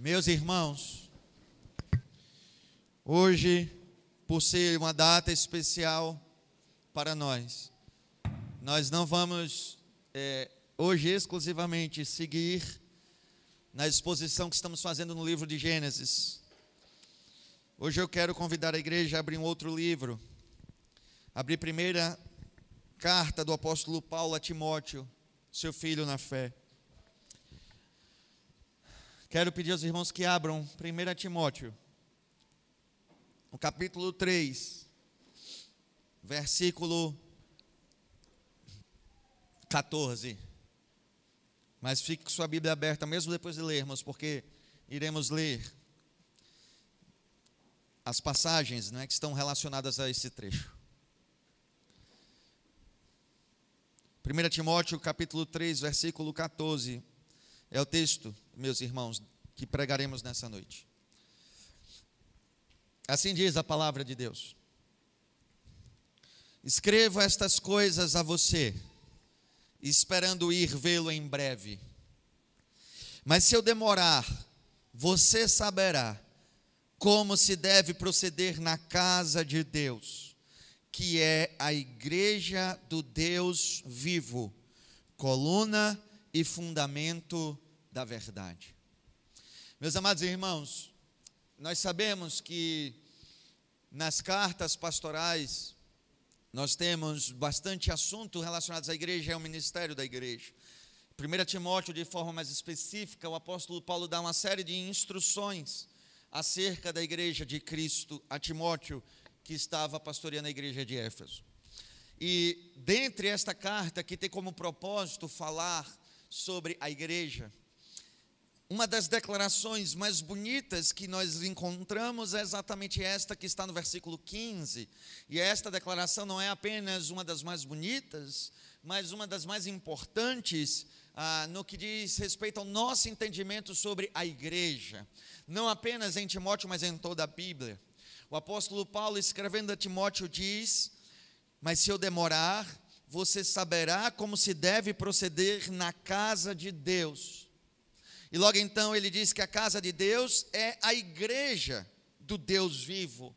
Meus irmãos, hoje, por ser uma data especial para nós, nós não vamos é, hoje exclusivamente seguir na exposição que estamos fazendo no livro de Gênesis. Hoje eu quero convidar a igreja a abrir um outro livro, abrir primeira carta do apóstolo Paulo a Timóteo, seu filho na fé. Quero pedir aos irmãos que abram 1 Timóteo, o capítulo 3, versículo 14. Mas fique com sua Bíblia aberta, mesmo depois de lermos, porque iremos ler as passagens né, que estão relacionadas a esse trecho. 1 Timóteo capítulo 3, versículo 14, é o texto, meus irmãos, que pregaremos nessa noite. Assim diz a palavra de Deus. Escrevo estas coisas a você, esperando ir vê-lo em breve. Mas se eu demorar, você saberá como se deve proceder na casa de Deus, que é a igreja do Deus vivo, coluna e fundamento da verdade. Meus amados irmãos, nós sabemos que nas cartas pastorais nós temos bastante assunto relacionados à igreja e ao ministério da igreja. 1 Timóteo, de forma mais específica, o apóstolo Paulo dá uma série de instruções acerca da igreja de Cristo a Timóteo, que estava pastoreando a igreja de Éfeso. E dentre esta carta, que tem como propósito falar sobre a igreja, uma das declarações mais bonitas que nós encontramos é exatamente esta que está no versículo 15. E esta declaração não é apenas uma das mais bonitas, mas uma das mais importantes ah, no que diz respeito ao nosso entendimento sobre a igreja. Não apenas em Timóteo, mas em toda a Bíblia. O apóstolo Paulo, escrevendo a Timóteo, diz: Mas se eu demorar, você saberá como se deve proceder na casa de Deus e logo então ele diz que a casa de Deus é a igreja do Deus vivo.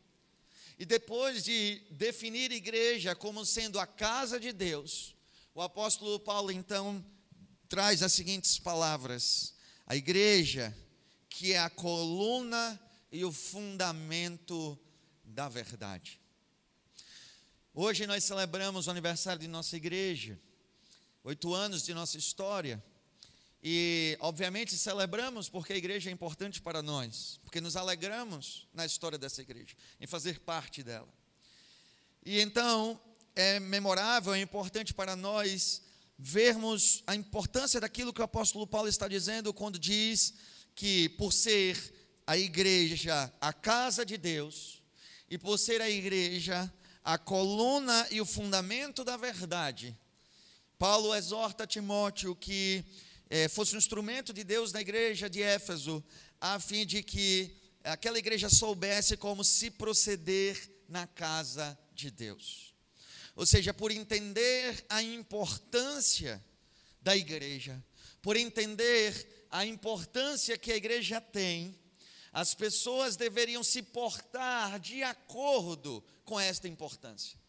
E depois de definir igreja como sendo a casa de Deus, o apóstolo Paulo então traz as seguintes palavras: a igreja que é a coluna e o fundamento da verdade. Hoje nós celebramos o aniversário de nossa igreja, oito anos de nossa história. E, obviamente, celebramos porque a igreja é importante para nós, porque nos alegramos na história dessa igreja, em fazer parte dela. E então, é memorável, é importante para nós vermos a importância daquilo que o apóstolo Paulo está dizendo quando diz que, por ser a igreja a casa de Deus, e por ser a igreja a coluna e o fundamento da verdade, Paulo exorta Timóteo que é, fosse um instrumento de Deus na igreja de Éfeso, a fim de que aquela igreja soubesse como se proceder na casa de Deus. Ou seja, por entender a importância da igreja, por entender a importância que a igreja tem, as pessoas deveriam se portar de acordo com esta importância.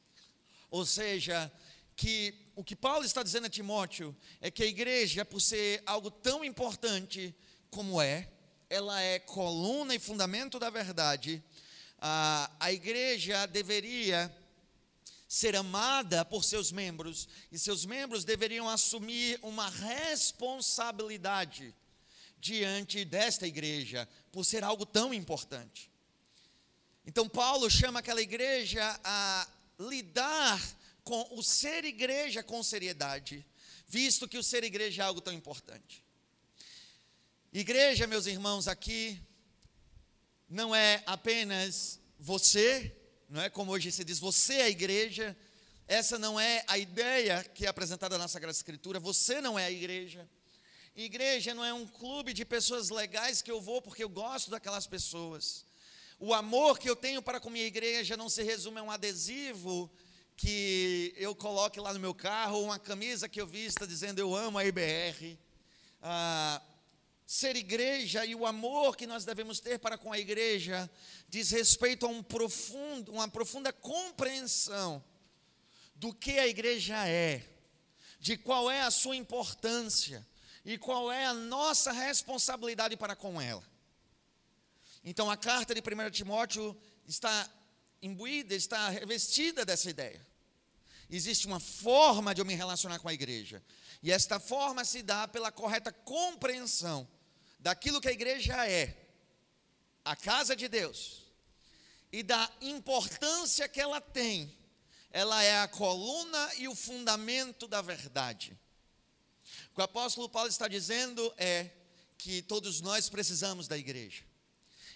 Ou seja, que o que Paulo está dizendo a Timóteo é que a igreja, por ser algo tão importante como é, ela é coluna e fundamento da verdade, a, a igreja deveria ser amada por seus membros e seus membros deveriam assumir uma responsabilidade diante desta igreja por ser algo tão importante. Então, Paulo chama aquela igreja a lidar com o ser igreja com seriedade, visto que o ser igreja é algo tão importante. Igreja, meus irmãos, aqui não é apenas você, não é como hoje se diz, você é a igreja. Essa não é a ideia que é apresentada na Sagrada Escritura. Você não é a igreja. Igreja não é um clube de pessoas legais que eu vou porque eu gosto daquelas pessoas. O amor que eu tenho para com minha igreja não se resume a um adesivo que eu coloque lá no meu carro, uma camisa que eu vista dizendo eu amo a IBR. Ah, ser igreja e o amor que nós devemos ter para com a igreja diz respeito a um profundo, uma profunda compreensão do que a igreja é, de qual é a sua importância e qual é a nossa responsabilidade para com ela. Então a carta de 1 Timóteo está imbuída, está revestida dessa ideia. Existe uma forma de eu me relacionar com a igreja. E esta forma se dá pela correta compreensão daquilo que a igreja é, a casa de Deus, e da importância que ela tem. Ela é a coluna e o fundamento da verdade. O que o apóstolo Paulo está dizendo é que todos nós precisamos da igreja.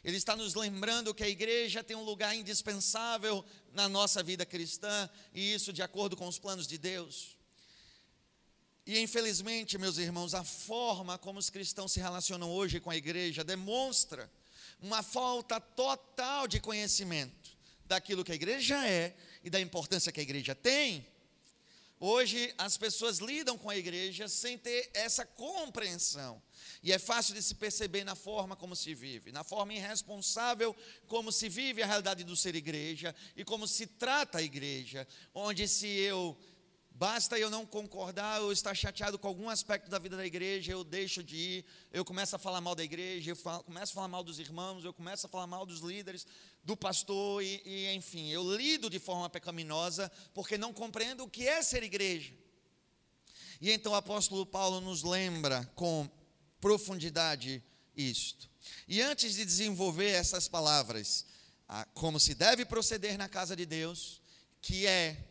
Ele está nos lembrando que a igreja tem um lugar indispensável na nossa vida cristã, e isso de acordo com os planos de Deus. E infelizmente, meus irmãos, a forma como os cristãos se relacionam hoje com a igreja demonstra uma falta total de conhecimento daquilo que a igreja é e da importância que a igreja tem. Hoje as pessoas lidam com a igreja sem ter essa compreensão. E é fácil de se perceber na forma como se vive, na forma irresponsável como se vive a realidade do ser igreja e como se trata a igreja, onde se eu Basta eu não concordar ou estar chateado com algum aspecto da vida da igreja, eu deixo de ir, eu começo a falar mal da igreja, eu falo, começo a falar mal dos irmãos, eu começo a falar mal dos líderes, do pastor, e, e enfim, eu lido de forma pecaminosa, porque não compreendo o que é ser igreja. E então o apóstolo Paulo nos lembra com profundidade isto. E antes de desenvolver essas palavras, como se deve proceder na casa de Deus, que é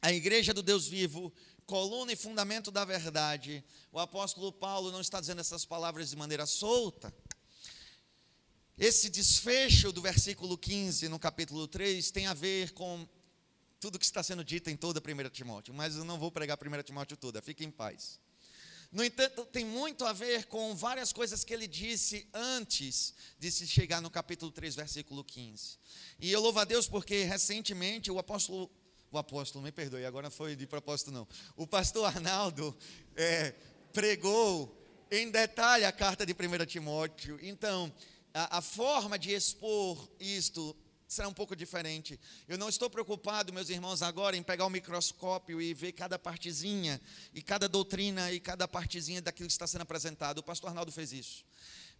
a igreja do Deus vivo, coluna e fundamento da verdade. O apóstolo Paulo não está dizendo essas palavras de maneira solta. Esse desfecho do versículo 15 no capítulo 3 tem a ver com tudo que está sendo dito em toda 1 Timóteo, mas eu não vou pregar 1 Timóteo toda, fique em paz. No entanto, tem muito a ver com várias coisas que ele disse antes de se chegar no capítulo 3, versículo 15. E eu louvo a Deus porque recentemente o apóstolo o apóstolo, me perdoe, agora não foi de propósito não. O pastor Arnaldo é, pregou em detalhe a carta de 1 Timóteo. Então, a, a forma de expor isto será um pouco diferente. Eu não estou preocupado, meus irmãos, agora em pegar o microscópio e ver cada partezinha, e cada doutrina, e cada partezinha daquilo que está sendo apresentado. O pastor Arnaldo fez isso.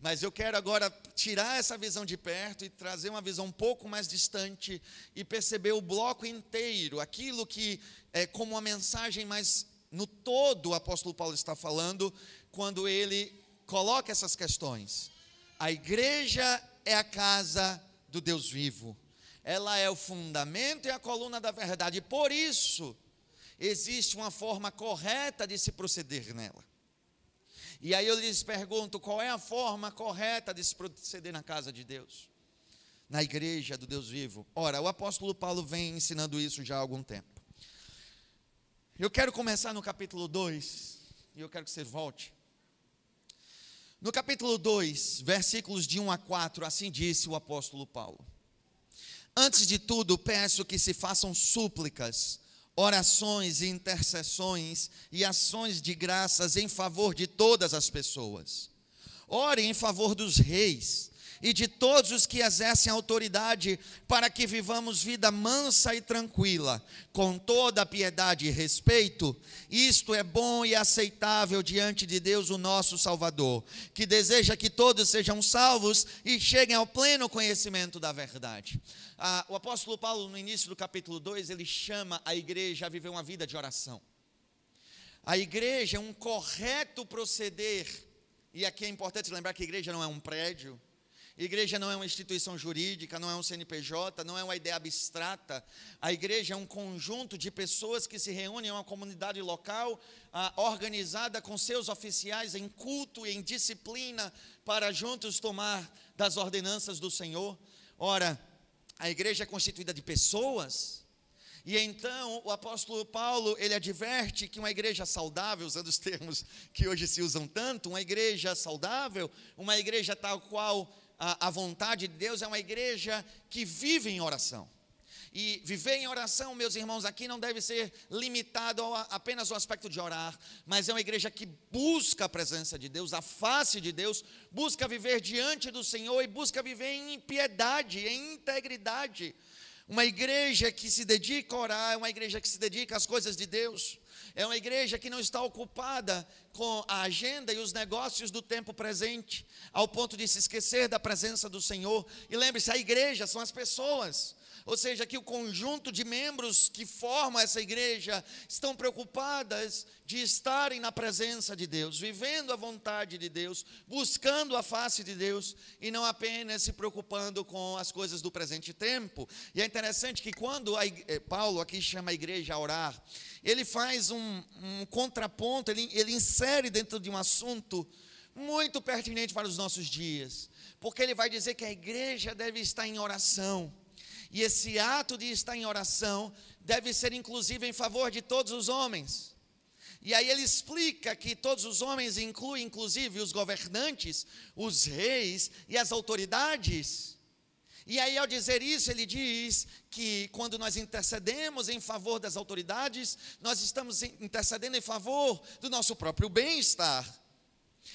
Mas eu quero agora tirar essa visão de perto e trazer uma visão um pouco mais distante e perceber o bloco inteiro, aquilo que é como uma mensagem mais no todo o apóstolo Paulo está falando quando ele coloca essas questões. A igreja é a casa do Deus vivo. Ela é o fundamento e a coluna da verdade. Por isso, existe uma forma correta de se proceder nela. E aí eu lhes pergunto: qual é a forma correta de se proceder na casa de Deus? Na igreja do Deus vivo? Ora, o apóstolo Paulo vem ensinando isso já há algum tempo. Eu quero começar no capítulo 2, e eu quero que você volte. No capítulo 2, versículos de 1 a 4, assim disse o apóstolo Paulo: Antes de tudo, peço que se façam súplicas, orações e intercessões e ações de graças em favor de todas as pessoas. Ore em favor dos reis e de todos os que exercem autoridade, para que vivamos vida mansa e tranquila, com toda piedade e respeito. Isto é bom e aceitável diante de Deus, o nosso Salvador, que deseja que todos sejam salvos e cheguem ao pleno conhecimento da verdade. Ah, o apóstolo Paulo, no início do capítulo 2, ele chama a igreja a viver uma vida de oração. A igreja é um correto proceder, e aqui é importante lembrar que a igreja não é um prédio, Igreja não é uma instituição jurídica, não é um CNPJ, não é uma ideia abstrata. A igreja é um conjunto de pessoas que se reúnem em uma comunidade local, ah, organizada com seus oficiais em culto e em disciplina, para juntos tomar das ordenanças do Senhor. Ora, a igreja é constituída de pessoas. E então o apóstolo Paulo, ele adverte que uma igreja saudável, usando os termos que hoje se usam tanto, uma igreja saudável, uma igreja tal qual a, a vontade de Deus é uma igreja que vive em oração. E viver em oração, meus irmãos, aqui não deve ser limitado apenas ao aspecto de orar, mas é uma igreja que busca a presença de Deus, a face de Deus, busca viver diante do Senhor e busca viver em piedade, em integridade. Uma igreja que se dedica a orar, é uma igreja que se dedica às coisas de Deus. É uma igreja que não está ocupada com a agenda e os negócios do tempo presente, ao ponto de se esquecer da presença do Senhor. E lembre-se, a igreja são as pessoas. Ou seja, que o conjunto de membros que formam essa igreja estão preocupadas de estarem na presença de Deus, vivendo a vontade de Deus, buscando a face de Deus e não apenas se preocupando com as coisas do presente tempo. E é interessante que quando a, eh, Paulo aqui chama a igreja a orar, ele faz um, um contraponto, ele, ele insere dentro de um assunto muito pertinente para os nossos dias, porque ele vai dizer que a igreja deve estar em oração. E esse ato de estar em oração deve ser inclusive em favor de todos os homens. E aí ele explica que todos os homens incluem inclusive os governantes, os reis e as autoridades. E aí, ao dizer isso, ele diz que quando nós intercedemos em favor das autoridades, nós estamos intercedendo em favor do nosso próprio bem-estar.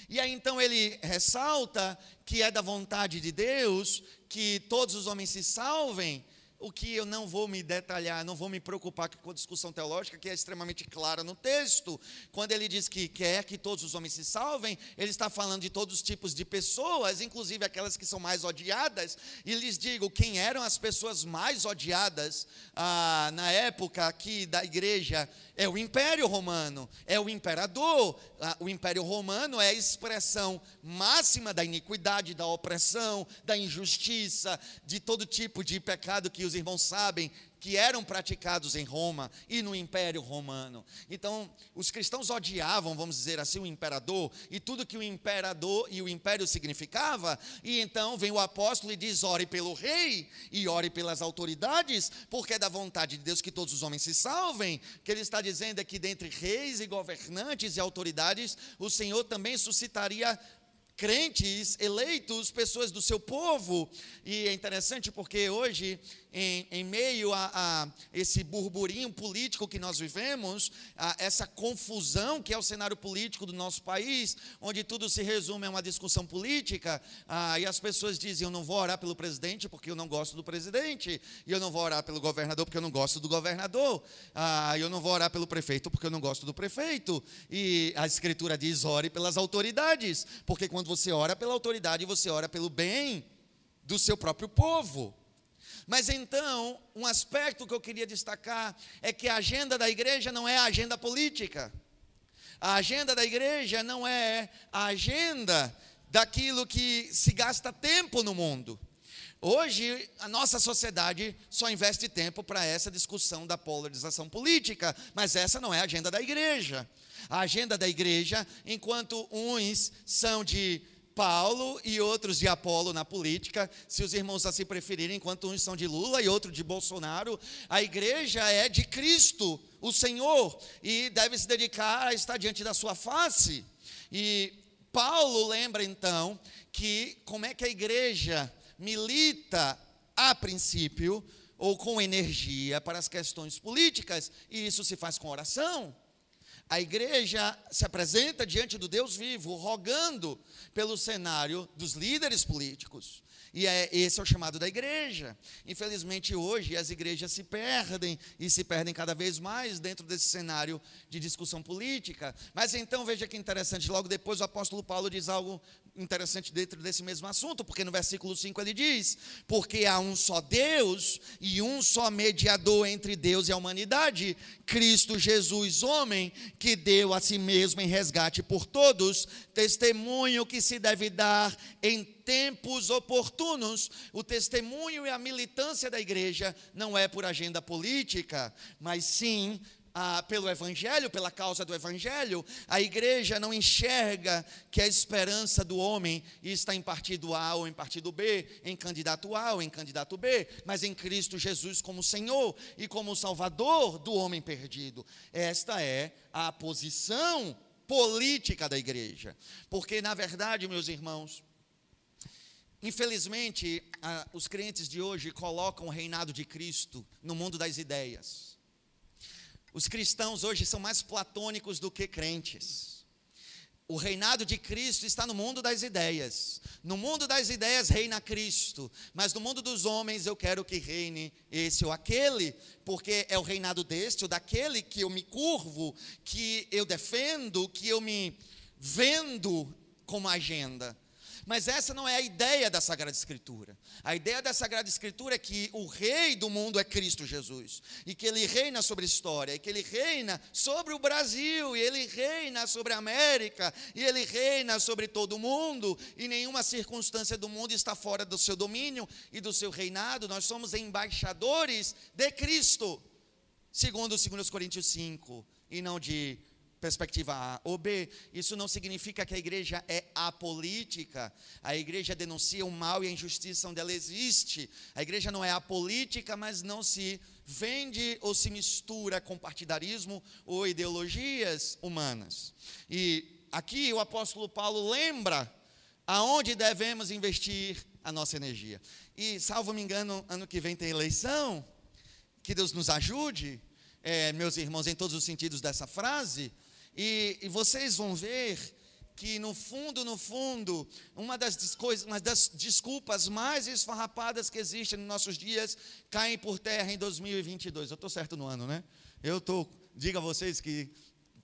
E aí então ele ressalta que é da vontade de Deus que todos os homens se salvem, o que eu não vou me detalhar, não vou me preocupar com a discussão teológica, que é extremamente clara no texto. Quando ele diz que quer que todos os homens se salvem, ele está falando de todos os tipos de pessoas, inclusive aquelas que são mais odiadas. E lhes digo: quem eram as pessoas mais odiadas ah, na época aqui da igreja? É o Império Romano, é o imperador. Ah, o Império Romano é a expressão máxima da iniquidade, da opressão, da injustiça, de todo tipo de pecado que os irmãos sabem que eram praticados em Roma e no Império Romano. Então, os cristãos odiavam, vamos dizer assim, o imperador e tudo que o imperador e o império significava. E então vem o apóstolo e diz: ore pelo rei e ore pelas autoridades, porque é da vontade de Deus que todos os homens se salvem. O que ele está dizendo é que dentre reis e governantes e autoridades, o Senhor também suscitaria crentes eleitos, pessoas do seu povo. E é interessante porque hoje em, em meio a, a, esse burburinho político que nós vivemos, a essa confusão que é o cenário político do nosso país, onde tudo se resume a uma discussão política, ah, e as pessoas dizem: Eu não vou orar pelo presidente porque eu não gosto do presidente, e eu não vou orar pelo governador porque eu não gosto do governador, ah, eu não vou orar pelo prefeito porque eu não gosto do prefeito, e a Escritura diz: ore pelas autoridades, porque quando você ora pela autoridade, você ora pelo bem do seu próprio povo. Mas então, um aspecto que eu queria destacar é que a agenda da igreja não é a agenda política. A agenda da igreja não é a agenda daquilo que se gasta tempo no mundo. Hoje, a nossa sociedade só investe tempo para essa discussão da polarização política, mas essa não é a agenda da igreja. A agenda da igreja, enquanto uns são de Paulo e outros de Apolo na política, se os irmãos assim preferirem, enquanto uns são de Lula e outros de Bolsonaro, a igreja é de Cristo, o Senhor, e deve se dedicar a estar diante da sua face. E Paulo lembra então que como é que a igreja milita a princípio ou com energia para as questões políticas, e isso se faz com oração. A igreja se apresenta diante do Deus vivo, rogando pelo cenário dos líderes políticos. E é, esse é o chamado da igreja. Infelizmente, hoje, as igrejas se perdem e se perdem cada vez mais dentro desse cenário de discussão política. Mas então, veja que interessante, logo depois o apóstolo Paulo diz algo interessante dentro desse mesmo assunto, porque no versículo 5 ele diz: Porque há um só Deus e um só mediador entre Deus e a humanidade, Cristo Jesus, homem, que deu a si mesmo em resgate por todos, testemunho que se deve dar em tempos oportunos. O testemunho e a militância da igreja não é por agenda política, mas sim ah, pelo Evangelho, pela causa do Evangelho, a igreja não enxerga que a esperança do homem está em partido A ou em partido B, em candidato A ou em candidato B, mas em Cristo Jesus como Senhor e como Salvador do homem perdido. Esta é a posição política da igreja. Porque, na verdade, meus irmãos, Infelizmente, a, os crentes de hoje colocam o reinado de Cristo no mundo das ideias. Os cristãos hoje são mais platônicos do que crentes. O reinado de Cristo está no mundo das ideias. No mundo das ideias reina Cristo, mas no mundo dos homens eu quero que reine esse ou aquele, porque é o reinado deste ou daquele que eu me curvo, que eu defendo, que eu me vendo como agenda. Mas essa não é a ideia da Sagrada Escritura. A ideia da Sagrada Escritura é que o rei do mundo é Cristo Jesus, e que ele reina sobre a história, e que ele reina sobre o Brasil, e ele reina sobre a América, e ele reina sobre todo o mundo, e nenhuma circunstância do mundo está fora do seu domínio e do seu reinado. Nós somos embaixadores de Cristo, segundo 2 Coríntios 5, e não de perspectiva A ou B, isso não significa que a igreja é apolítica. A igreja denuncia o mal e a injustiça onde ela existe. A igreja não é apolítica, mas não se vende ou se mistura com partidarismo ou ideologias humanas. E aqui o apóstolo Paulo lembra aonde devemos investir a nossa energia. E, salvo me engano, ano que vem tem eleição. Que Deus nos ajude, é, meus irmãos, em todos os sentidos dessa frase. E, e vocês vão ver que no fundo, no fundo, uma das, uma das desculpas mais esfarrapadas que existem nos nossos dias caem por terra em 2022. Eu estou certo no ano, né? Eu estou, diga a vocês que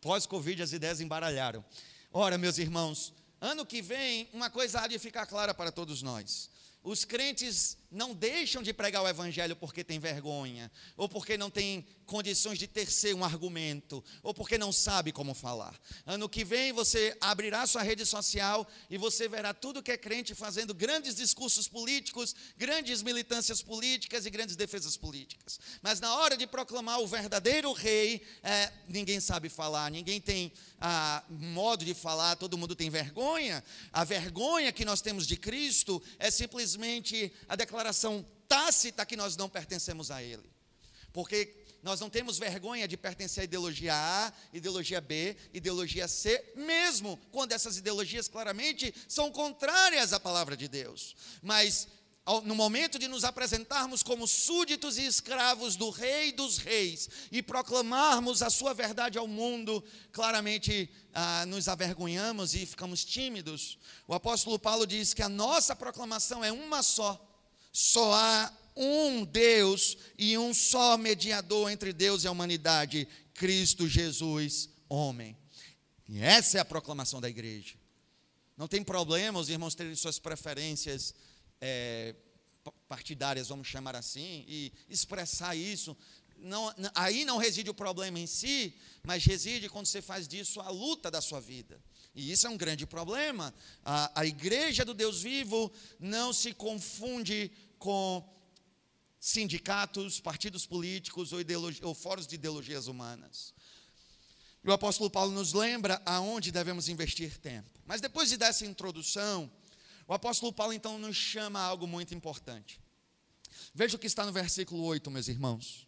pós-Covid as ideias embaralharam. Ora, meus irmãos, ano que vem, uma coisa há de ficar clara para todos nós. Os crentes não deixam de pregar o evangelho porque tem vergonha, ou porque não tem condições de tercer um argumento, ou porque não sabe como falar. Ano que vem você abrirá sua rede social e você verá tudo que é crente fazendo grandes discursos políticos, grandes militâncias políticas e grandes defesas políticas. Mas na hora de proclamar o verdadeiro rei, é, ninguém sabe falar, ninguém tem ah, modo de falar, todo mundo tem vergonha. A vergonha que nós temos de Cristo é simplesmente a declaração declaração tácita que nós não pertencemos a Ele. Porque nós não temos vergonha de pertencer à ideologia A, ideologia B, ideologia C, mesmo quando essas ideologias claramente são contrárias à palavra de Deus. Mas no momento de nos apresentarmos como súditos e escravos do Rei dos Reis e proclamarmos a sua verdade ao mundo, claramente ah, nos avergonhamos e ficamos tímidos. O apóstolo Paulo diz que a nossa proclamação é uma só só há um Deus e um só mediador entre Deus e a humanidade, Cristo Jesus, homem. E essa é a proclamação da igreja. Não tem problema os irmãos terem suas preferências é, partidárias, vamos chamar assim, e expressar isso. Não, aí não reside o problema em si, mas reside quando você faz disso a luta da sua vida. E isso é um grande problema. A, a igreja do Deus vivo não se confunde com sindicatos, partidos políticos ou, ou fóruns de ideologias humanas. E o apóstolo Paulo nos lembra aonde devemos investir tempo. Mas depois de dessa introdução, o apóstolo Paulo então nos chama a algo muito importante. Veja o que está no versículo 8, meus irmãos.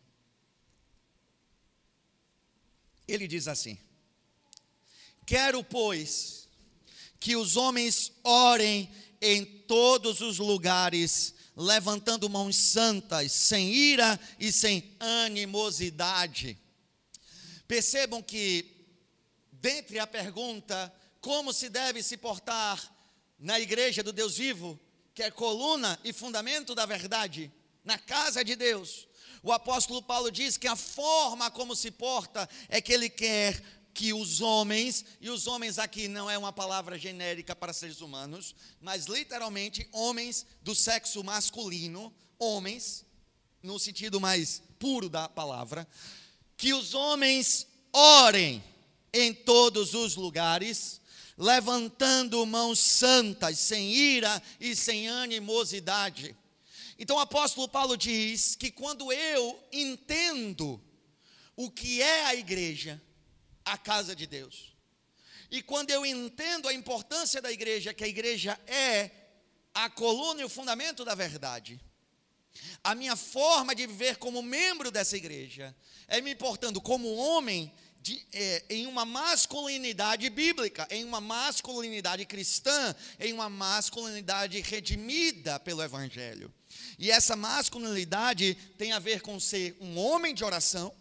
Ele diz assim: Quero, pois, que os homens orem em todos os lugares, levantando mãos santas, sem ira e sem animosidade. Percebam que, dentre a pergunta como se deve se portar na igreja do Deus vivo, que é coluna e fundamento da verdade, na casa de Deus, o apóstolo Paulo diz que a forma como se porta é que ele quer que os homens, e os homens aqui não é uma palavra genérica para seres humanos, mas literalmente homens do sexo masculino, homens, no sentido mais puro da palavra, que os homens orem em todos os lugares, levantando mãos santas, sem ira e sem animosidade. Então o apóstolo Paulo diz que quando eu entendo o que é a igreja, a casa de Deus. E quando eu entendo a importância da igreja, que a igreja é a coluna e o fundamento da verdade, a minha forma de viver como membro dessa igreja é me importando como homem de, é, em uma masculinidade bíblica, em uma masculinidade cristã, em uma masculinidade redimida pelo Evangelho. E essa masculinidade tem a ver com ser um homem de oração.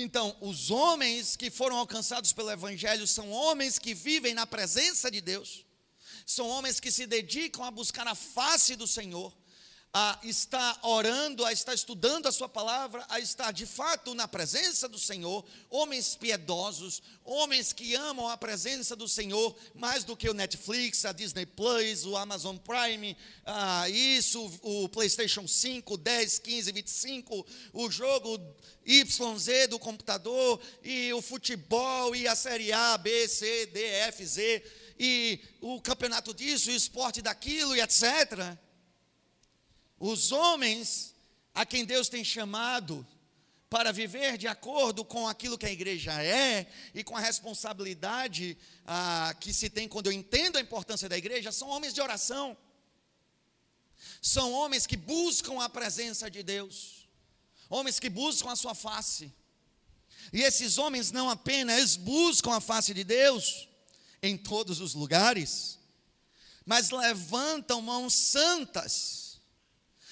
Então, os homens que foram alcançados pelo Evangelho são homens que vivem na presença de Deus, são homens que se dedicam a buscar a face do Senhor, a estar orando, a estar estudando a Sua palavra, a estar de fato na presença do Senhor, homens piedosos, homens que amam a presença do Senhor mais do que o Netflix, a Disney Plus, o Amazon Prime, ah, isso, o PlayStation 5, 10, 15, 25, o jogo YZ do computador, e o futebol, e a Série A, B, C, D, F, Z, e o campeonato disso, o esporte daquilo, e etc. Os homens a quem Deus tem chamado para viver de acordo com aquilo que a igreja é e com a responsabilidade ah, que se tem quando eu entendo a importância da igreja, são homens de oração. São homens que buscam a presença de Deus, homens que buscam a sua face. E esses homens não apenas buscam a face de Deus em todos os lugares, mas levantam mãos santas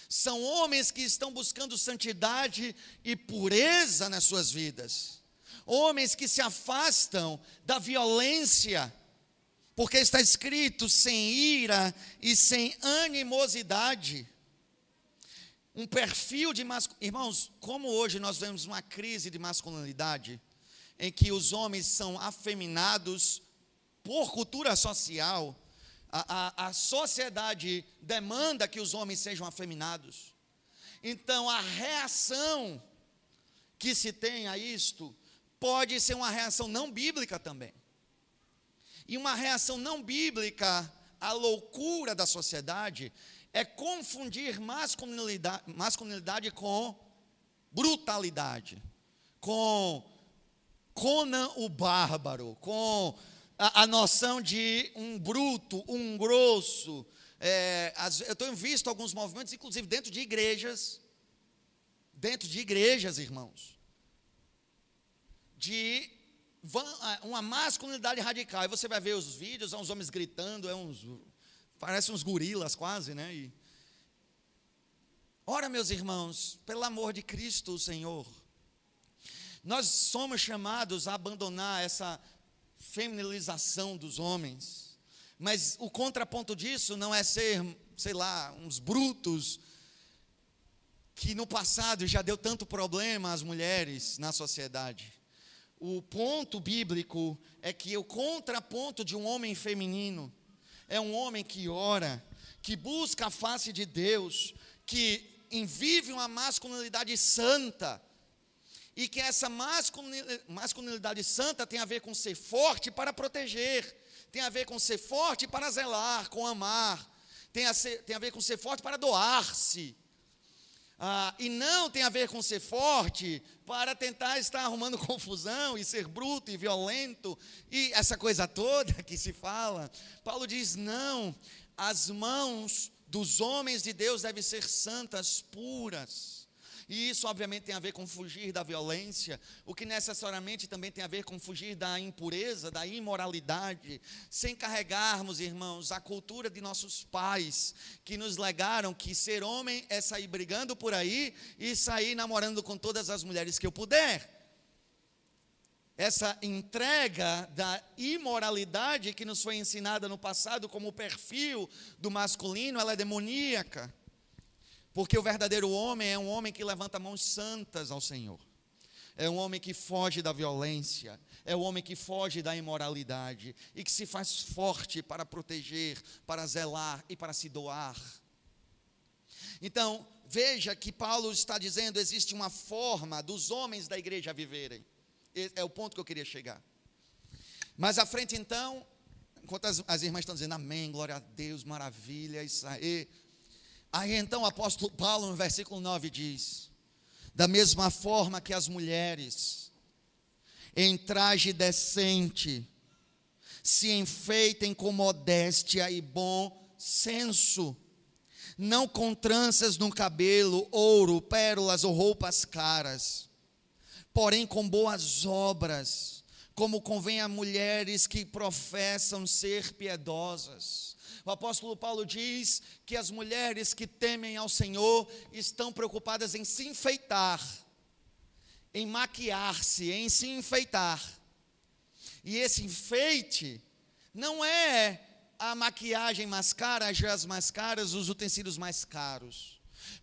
são homens que estão buscando santidade e pureza nas suas vidas. Homens que se afastam da violência, porque está escrito sem ira e sem animosidade. Um perfil de masculinidade. Irmãos, como hoje nós vemos uma crise de masculinidade, em que os homens são afeminados por cultura social, a, a, a sociedade demanda que os homens sejam afeminados. Então, a reação que se tem a isto pode ser uma reação não bíblica também. E uma reação não bíblica à loucura da sociedade é confundir masculinidade, masculinidade com brutalidade, com Conan o bárbaro, com a, a noção de um bruto, um grosso. É, as, eu tenho visto alguns movimentos, inclusive dentro de igrejas, dentro de igrejas, irmãos, de uma masculinidade radical. E você vai ver os vídeos, são uns homens gritando, é uns, parecem uns gorilas quase, né? E, ora, meus irmãos, pelo amor de Cristo, Senhor, nós somos chamados a abandonar essa feminilização dos homens. Mas o contraponto disso não é ser, sei lá, uns brutos, que no passado já deu tanto problema às mulheres na sociedade. O ponto bíblico é que o contraponto de um homem feminino é um homem que ora, que busca a face de Deus, que vive uma masculinidade santa, e que essa masculinidade santa tem a ver com ser forte para proteger, tem a ver com ser forte para zelar, com amar, tem a, ser, tem a ver com ser forte para doar-se. Ah, e não tem a ver com ser forte para tentar estar arrumando confusão e ser bruto e violento e essa coisa toda que se fala. Paulo diz: não, as mãos dos homens de Deus devem ser santas, puras. E isso, obviamente, tem a ver com fugir da violência, o que necessariamente também tem a ver com fugir da impureza, da imoralidade, sem carregarmos, irmãos, a cultura de nossos pais, que nos legaram que ser homem é sair brigando por aí e sair namorando com todas as mulheres que eu puder. Essa entrega da imoralidade que nos foi ensinada no passado como perfil do masculino, ela é demoníaca. Porque o verdadeiro homem é um homem que levanta mãos santas ao Senhor. É um homem que foge da violência, é um homem que foge da imoralidade e que se faz forte para proteger, para zelar e para se doar. Então, veja que Paulo está dizendo: existe uma forma dos homens da igreja viverem. É o ponto que eu queria chegar. Mas à frente, então, enquanto as, as irmãs estão dizendo amém, glória a Deus, maravilha, isso aí, Aí então o apóstolo Paulo, no versículo 9, diz: Da mesma forma que as mulheres, em traje decente, se enfeitem com modéstia e bom senso, não com tranças no cabelo, ouro, pérolas ou roupas caras. porém com boas obras, como convém a mulheres que professam ser piedosas. O apóstolo Paulo diz que as mulheres que temem ao Senhor estão preocupadas em se enfeitar, em maquiar-se, em se enfeitar. E esse enfeite não é a maquiagem mais cara, as joias mais caras, os utensílios mais caros.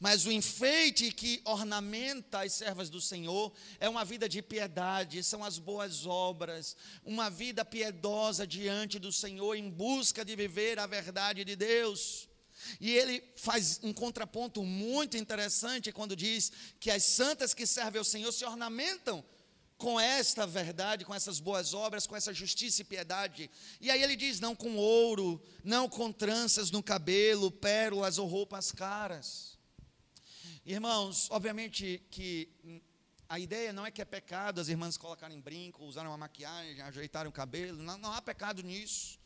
Mas o enfeite que ornamenta as servas do Senhor é uma vida de piedade, são as boas obras, uma vida piedosa diante do Senhor, em busca de viver a verdade de Deus. E ele faz um contraponto muito interessante quando diz que as santas que servem ao Senhor se ornamentam com esta verdade, com essas boas obras, com essa justiça e piedade. E aí ele diz: não com ouro, não com tranças no cabelo, pérolas ou roupas caras Irmãos, obviamente que a ideia não é que é pecado as irmãs colocarem brinco, usarem uma maquiagem, ajeitarem o cabelo, não, não há pecado nisso.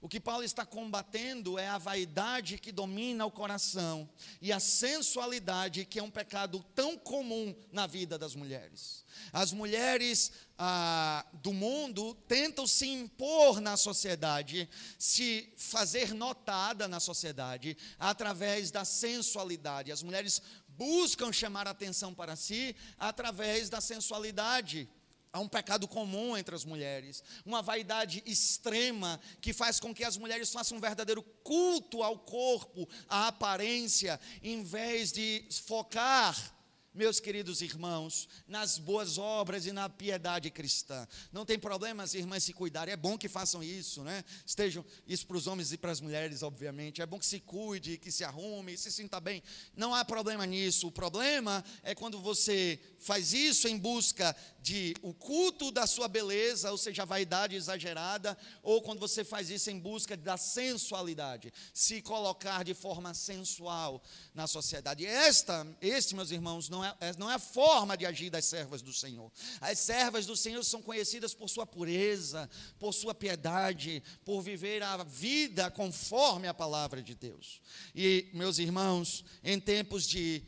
O que Paulo está combatendo é a vaidade que domina o coração e a sensualidade que é um pecado tão comum na vida das mulheres. As mulheres ah, do mundo tentam se impor na sociedade, se fazer notada na sociedade através da sensualidade. As mulheres buscam chamar atenção para si através da sensualidade. Há um pecado comum entre as mulheres, uma vaidade extrema que faz com que as mulheres façam um verdadeiro culto ao corpo, à aparência, em vez de focar meus queridos irmãos, nas boas obras e na piedade cristã. Não tem problema as irmãs se cuidarem, é bom que façam isso, né? Estejam, isso para os homens e para as mulheres, obviamente. É bom que se cuide, que se arrume, se sinta bem. Não há problema nisso. O problema é quando você faz isso em busca de o culto da sua beleza, ou seja, a vaidade exagerada, ou quando você faz isso em busca da sensualidade, se colocar de forma sensual na sociedade. Esta, este, meus irmãos, não é, é, não é a forma de agir das servas do Senhor. As servas do Senhor são conhecidas por sua pureza, por sua piedade, por viver a vida conforme a palavra de Deus. E, meus irmãos, em tempos de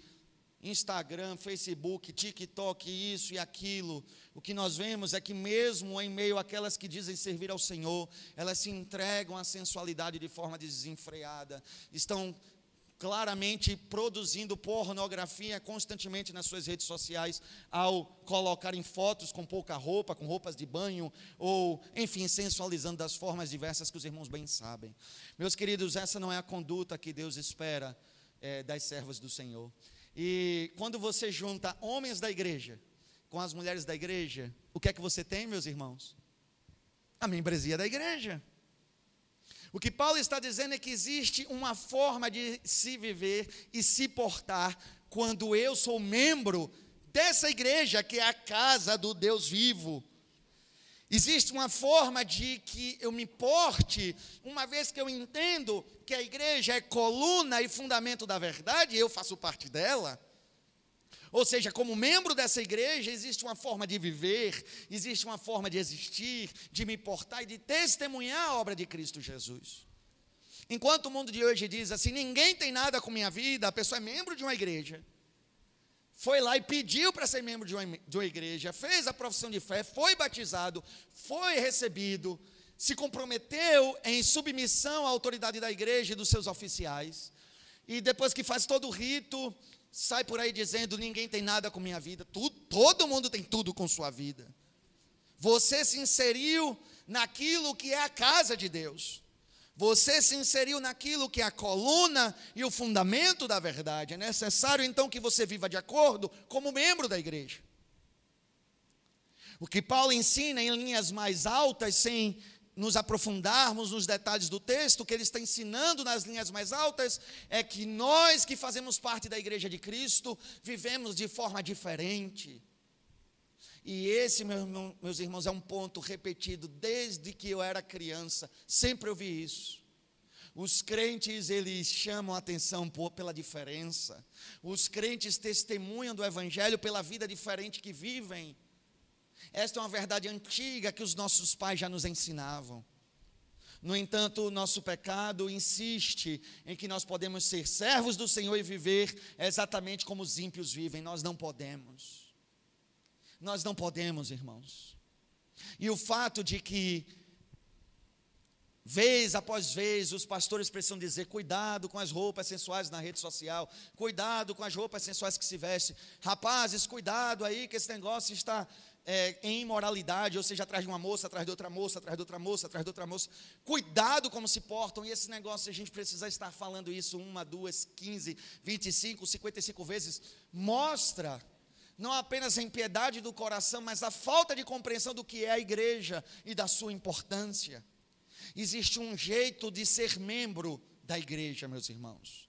Instagram, Facebook, TikTok, isso e aquilo, o que nós vemos é que, mesmo em meio àquelas que dizem servir ao Senhor, elas se entregam à sensualidade de forma desenfreada, estão claramente produzindo pornografia constantemente nas suas redes sociais, ao colocarem fotos com pouca roupa, com roupas de banho, ou, enfim, sensualizando das formas diversas que os irmãos bem sabem. Meus queridos, essa não é a conduta que Deus espera é, das servas do Senhor. E quando você junta homens da igreja com as mulheres da igreja, o que é que você tem, meus irmãos? A membresia da igreja. O que Paulo está dizendo é que existe uma forma de se viver e se portar quando eu sou membro dessa igreja que é a casa do Deus vivo. Existe uma forma de que eu me porte, uma vez que eu entendo que a igreja é coluna e fundamento da verdade, eu faço parte dela. Ou seja, como membro dessa igreja, existe uma forma de viver, existe uma forma de existir, de me portar e de testemunhar a obra de Cristo Jesus. Enquanto o mundo de hoje diz assim: ninguém tem nada com minha vida, a pessoa é membro de uma igreja foi lá e pediu para ser membro de uma, de uma igreja, fez a profissão de fé, foi batizado, foi recebido, se comprometeu em submissão à autoridade da igreja e dos seus oficiais, e depois que faz todo o rito, sai por aí dizendo: ninguém tem nada com minha vida, tudo, todo mundo tem tudo com sua vida. Você se inseriu naquilo que é a casa de Deus. Você se inseriu naquilo que é a coluna e o fundamento da verdade. É necessário então que você viva de acordo como membro da igreja. O que Paulo ensina em linhas mais altas, sem nos aprofundarmos nos detalhes do texto, o que ele está ensinando nas linhas mais altas é que nós que fazemos parte da igreja de Cristo vivemos de forma diferente. E esse, meus irmãos, é um ponto repetido desde que eu era criança, sempre ouvi isso. Os crentes, eles chamam a atenção pela diferença. Os crentes testemunham do evangelho pela vida diferente que vivem. Esta é uma verdade antiga que os nossos pais já nos ensinavam. No entanto, o nosso pecado insiste em que nós podemos ser servos do Senhor e viver exatamente como os ímpios vivem. Nós não podemos. Nós não podemos, irmãos. E o fato de que, vez após vez, os pastores precisam dizer: cuidado com as roupas sensuais na rede social, cuidado com as roupas sensuais que se veste. Rapazes, cuidado aí que esse negócio está é, em imoralidade, ou seja, atrás de uma moça, atrás de outra moça, atrás de outra moça, atrás de outra moça. Cuidado como se portam, e esse negócio, a gente precisa estar falando isso uma, duas, quinze, vinte e cinco, cinquenta e cinco vezes, mostra não apenas a impiedade do coração, mas a falta de compreensão do que é a igreja e da sua importância. Existe um jeito de ser membro da igreja, meus irmãos.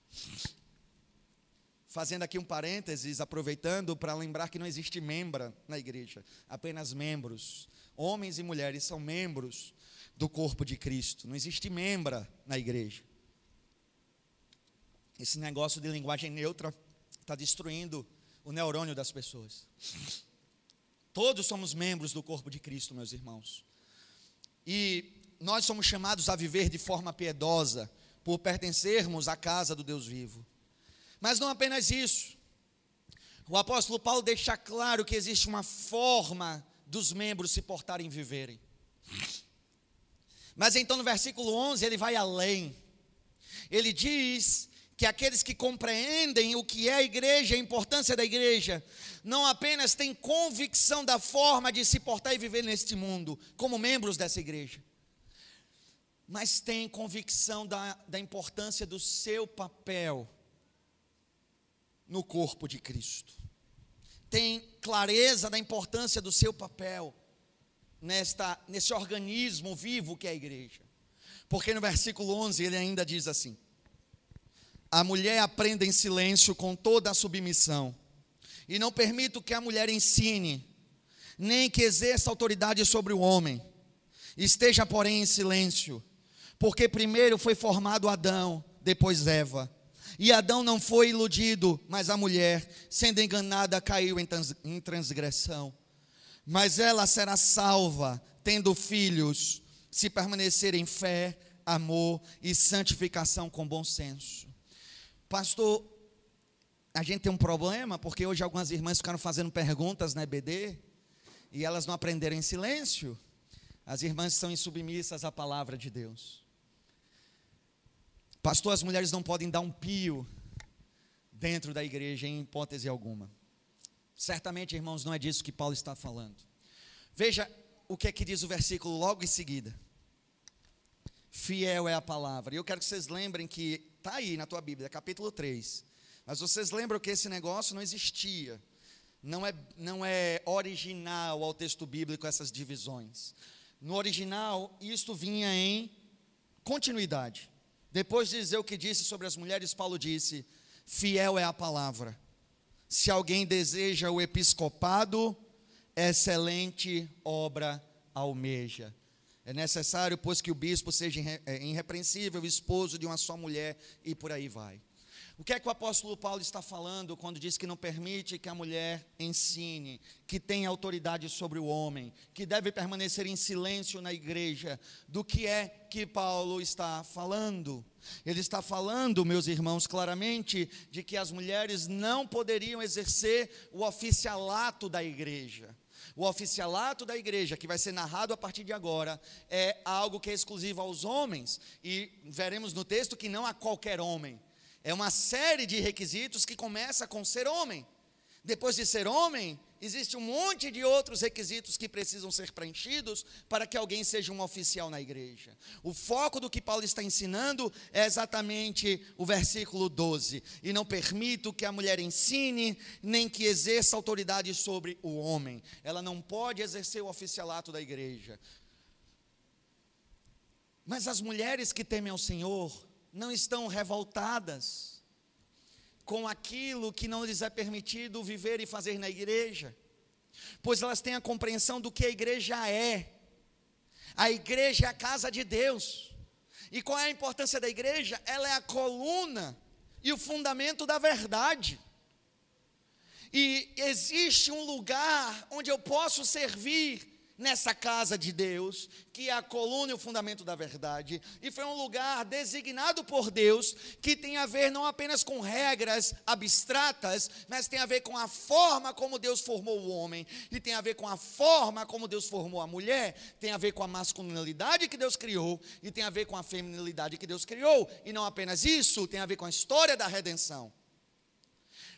Fazendo aqui um parênteses, aproveitando para lembrar que não existe membra na igreja, apenas membros. Homens e mulheres são membros do corpo de Cristo, não existe membra na igreja. Esse negócio de linguagem neutra está destruindo o neurônio das pessoas. Todos somos membros do corpo de Cristo, meus irmãos. E nós somos chamados a viver de forma piedosa, por pertencermos à casa do Deus vivo. Mas não apenas isso. O apóstolo Paulo deixa claro que existe uma forma dos membros se portarem e viverem. Mas então no versículo 11 ele vai além. Ele diz que aqueles que compreendem o que é a igreja, a importância da igreja, não apenas têm convicção da forma de se portar e viver neste mundo, como membros dessa igreja, mas têm convicção da, da importância do seu papel no corpo de Cristo, tem clareza da importância do seu papel nesta, nesse organismo vivo que é a igreja, porque no versículo 11 ele ainda diz assim: a mulher aprenda em silêncio com toda a submissão. E não permito que a mulher ensine, nem que exerça autoridade sobre o homem. Esteja, porém, em silêncio, porque primeiro foi formado Adão, depois Eva. E Adão não foi iludido, mas a mulher, sendo enganada, caiu em transgressão. Mas ela será salva, tendo filhos, se permanecer em fé, amor e santificação com bom senso. Pastor, a gente tem um problema, porque hoje algumas irmãs ficaram fazendo perguntas na EBD e elas não aprenderam em silêncio. As irmãs são insubmissas à palavra de Deus. Pastor, as mulheres não podem dar um pio dentro da igreja, em hipótese alguma. Certamente, irmãos, não é disso que Paulo está falando. Veja o que é que diz o versículo logo em seguida. Fiel é a palavra. E eu quero que vocês lembrem que Está aí na tua Bíblia, capítulo 3. Mas vocês lembram que esse negócio não existia. Não é, não é original ao texto bíblico essas divisões. No original, isto vinha em continuidade. Depois de dizer o que disse sobre as mulheres, Paulo disse: fiel é a palavra. Se alguém deseja o episcopado, excelente obra almeja. É necessário, pois, que o bispo seja é, irrepreensível, esposo de uma só mulher, e por aí vai. O que é que o apóstolo Paulo está falando quando diz que não permite que a mulher ensine, que tem autoridade sobre o homem, que deve permanecer em silêncio na igreja? Do que é que Paulo está falando? Ele está falando, meus irmãos, claramente, de que as mulheres não poderiam exercer o oficialato da igreja. O oficialato da igreja, que vai ser narrado a partir de agora, é algo que é exclusivo aos homens, e veremos no texto que não a qualquer homem. É uma série de requisitos que começa com ser homem. Depois de ser homem, existe um monte de outros requisitos que precisam ser preenchidos para que alguém seja um oficial na igreja. O foco do que Paulo está ensinando é exatamente o versículo 12: E não permito que a mulher ensine, nem que exerça autoridade sobre o homem. Ela não pode exercer o oficialato da igreja. Mas as mulheres que temem ao Senhor não estão revoltadas com aquilo que não lhes é permitido viver e fazer na igreja, pois elas têm a compreensão do que a igreja é. A igreja é a casa de Deus. E qual é a importância da igreja? Ela é a coluna e o fundamento da verdade. E existe um lugar onde eu posso servir nessa casa de Deus, que é a coluna e o fundamento da verdade, e foi um lugar designado por Deus que tem a ver não apenas com regras abstratas, mas tem a ver com a forma como Deus formou o homem, e tem a ver com a forma como Deus formou a mulher, tem a ver com a masculinidade que Deus criou, e tem a ver com a feminilidade que Deus criou, e não apenas isso, tem a ver com a história da redenção.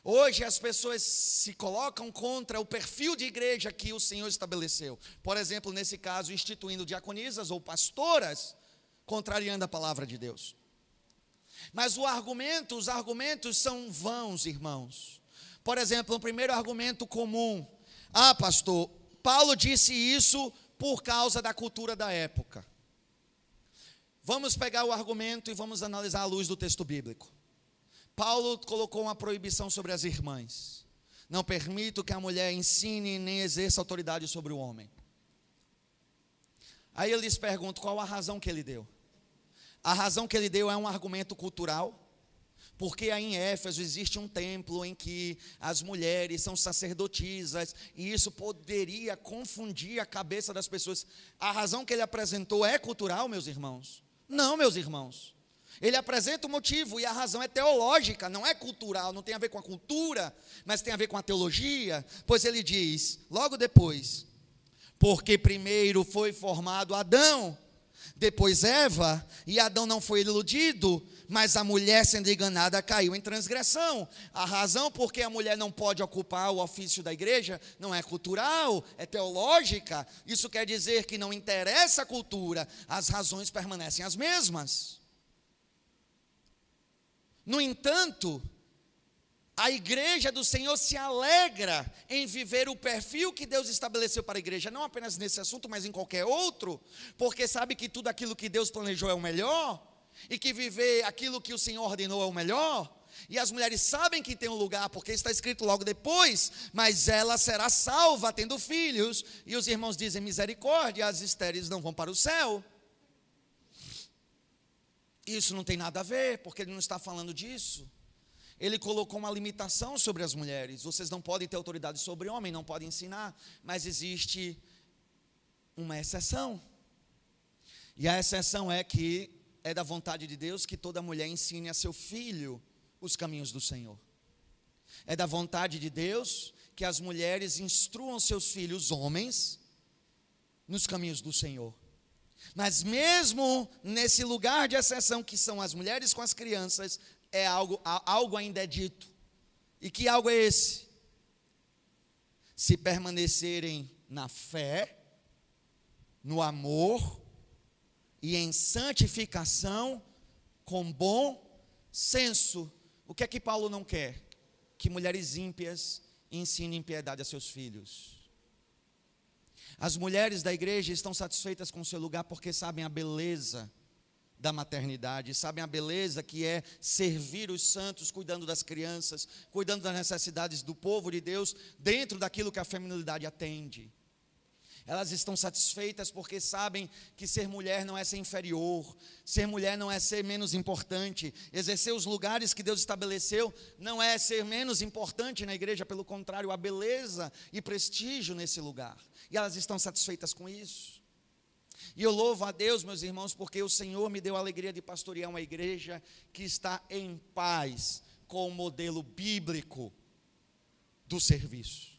Hoje as pessoas se colocam contra o perfil de igreja que o Senhor estabeleceu. Por exemplo, nesse caso, instituindo diaconisas ou pastoras, contrariando a palavra de Deus. Mas o argumento, os argumentos são vãos, irmãos. Por exemplo, o primeiro argumento comum: ah, pastor, Paulo disse isso por causa da cultura da época. Vamos pegar o argumento e vamos analisar à luz do texto bíblico. Paulo colocou uma proibição sobre as irmãs. Não permito que a mulher ensine nem exerça autoridade sobre o homem. Aí eu lhes pergunto qual a razão que ele deu. A razão que ele deu é um argumento cultural, porque aí em Éfeso existe um templo em que as mulheres são sacerdotisas, e isso poderia confundir a cabeça das pessoas. A razão que ele apresentou é cultural, meus irmãos? Não, meus irmãos. Ele apresenta o motivo e a razão é teológica, não é cultural, não tem a ver com a cultura, mas tem a ver com a teologia. Pois ele diz, logo depois, porque primeiro foi formado Adão, depois Eva, e Adão não foi iludido, mas a mulher sendo enganada caiu em transgressão. A razão por que a mulher não pode ocupar o ofício da igreja não é cultural, é teológica. Isso quer dizer que não interessa a cultura, as razões permanecem as mesmas. No entanto, a igreja do Senhor se alegra em viver o perfil que Deus estabeleceu para a igreja, não apenas nesse assunto, mas em qualquer outro, porque sabe que tudo aquilo que Deus planejou é o melhor, e que viver aquilo que o Senhor ordenou é o melhor. E as mulheres sabem que tem um lugar, porque está escrito logo depois, mas ela será salva tendo filhos. E os irmãos dizem misericórdia, as estéreis não vão para o céu. Isso não tem nada a ver, porque ele não está falando disso. Ele colocou uma limitação sobre as mulheres. Vocês não podem ter autoridade sobre homem, não podem ensinar, mas existe uma exceção. E a exceção é que é da vontade de Deus que toda mulher ensine a seu filho os caminhos do Senhor. É da vontade de Deus que as mulheres instruam seus filhos homens nos caminhos do Senhor. Mas mesmo nesse lugar de exceção que são as mulheres com as crianças, é algo, algo ainda é dito. E que algo é esse? Se permanecerem na fé, no amor e em santificação com bom senso. O que é que Paulo não quer? Que mulheres ímpias ensinem piedade a seus filhos. As mulheres da igreja estão satisfeitas com o seu lugar porque sabem a beleza da maternidade, sabem a beleza que é servir os santos, cuidando das crianças, cuidando das necessidades do povo de Deus, dentro daquilo que a feminilidade atende. Elas estão satisfeitas porque sabem que ser mulher não é ser inferior, ser mulher não é ser menos importante, exercer os lugares que Deus estabeleceu não é ser menos importante na igreja, pelo contrário, a beleza e prestígio nesse lugar. E elas estão satisfeitas com isso. E eu louvo a Deus, meus irmãos, porque o Senhor me deu a alegria de pastorear uma igreja que está em paz com o modelo bíblico do serviço.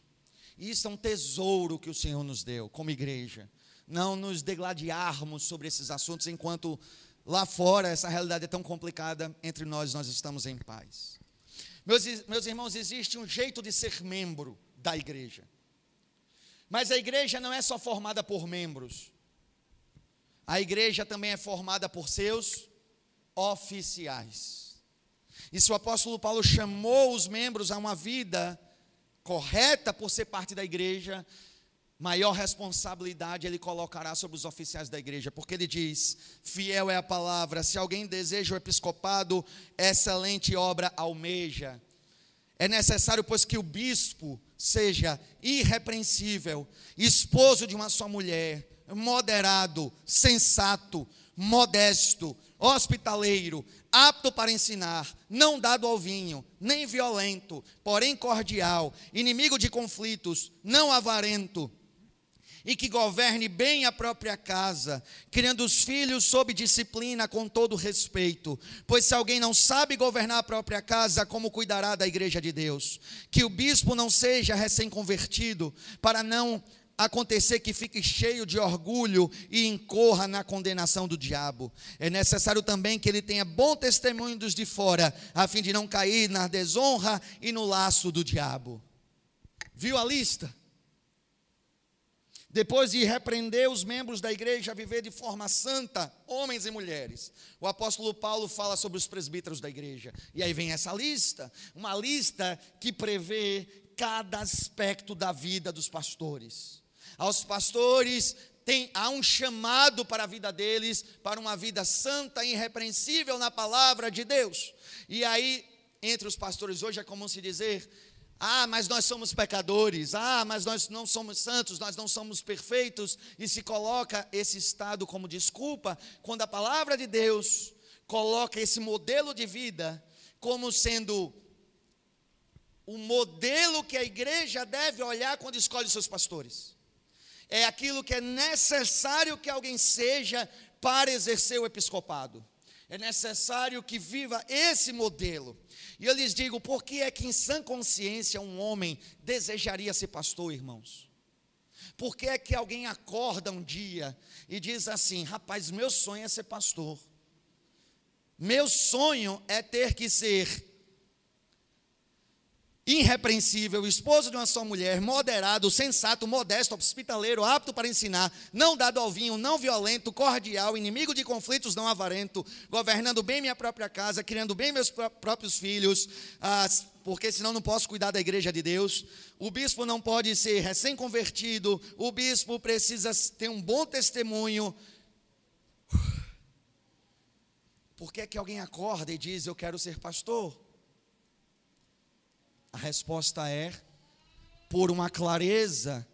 Isso é um tesouro que o Senhor nos deu como igreja. Não nos degladiarmos sobre esses assuntos enquanto lá fora essa realidade é tão complicada, entre nós nós estamos em paz. Meus, meus irmãos, existe um jeito de ser membro da igreja. Mas a igreja não é só formada por membros. A igreja também é formada por seus oficiais. E se o apóstolo Paulo chamou os membros a uma vida correta por ser parte da igreja, maior responsabilidade ele colocará sobre os oficiais da igreja, porque ele diz: fiel é a palavra, se alguém deseja o episcopado, excelente obra almeja. É necessário, pois, que o bispo seja irrepreensível, esposo de uma só mulher, moderado, sensato, modesto, hospitaleiro, apto para ensinar, não dado ao vinho, nem violento, porém cordial, inimigo de conflitos, não avarento, e que governe bem a própria casa, criando os filhos sob disciplina com todo respeito. Pois se alguém não sabe governar a própria casa, como cuidará da igreja de Deus? Que o bispo não seja recém-convertido, para não acontecer que fique cheio de orgulho e incorra na condenação do diabo. É necessário também que ele tenha bom testemunho dos de fora, a fim de não cair na desonra e no laço do diabo. Viu a lista? Depois de repreender os membros da igreja a viver de forma santa, homens e mulheres, o apóstolo Paulo fala sobre os presbíteros da igreja. E aí vem essa lista, uma lista que prevê cada aspecto da vida dos pastores. Aos pastores tem, há um chamado para a vida deles, para uma vida santa e irrepreensível na palavra de Deus. E aí, entre os pastores hoje é comum se dizer: ah, mas nós somos pecadores. Ah, mas nós não somos santos, nós não somos perfeitos. E se coloca esse estado como desculpa, quando a palavra de Deus coloca esse modelo de vida como sendo o modelo que a igreja deve olhar quando escolhe seus pastores. É aquilo que é necessário que alguém seja para exercer o episcopado. É necessário que viva esse modelo. E eu lhes digo, por que é que em sã consciência um homem desejaria ser pastor, irmãos? Por que é que alguém acorda um dia e diz assim: rapaz, meu sonho é ser pastor. Meu sonho é ter que ser irrepreensível, esposo de uma só mulher, moderado, sensato, modesto, hospitaleiro, apto para ensinar, não dado ao vinho, não violento, cordial, inimigo de conflitos, não avarento, governando bem minha própria casa, criando bem meus próprios filhos, ah, porque senão não posso cuidar da igreja de Deus. O bispo não pode ser recém-convertido, o bispo precisa ter um bom testemunho. Por que, é que alguém acorda e diz: Eu quero ser pastor? A resposta é por uma clareza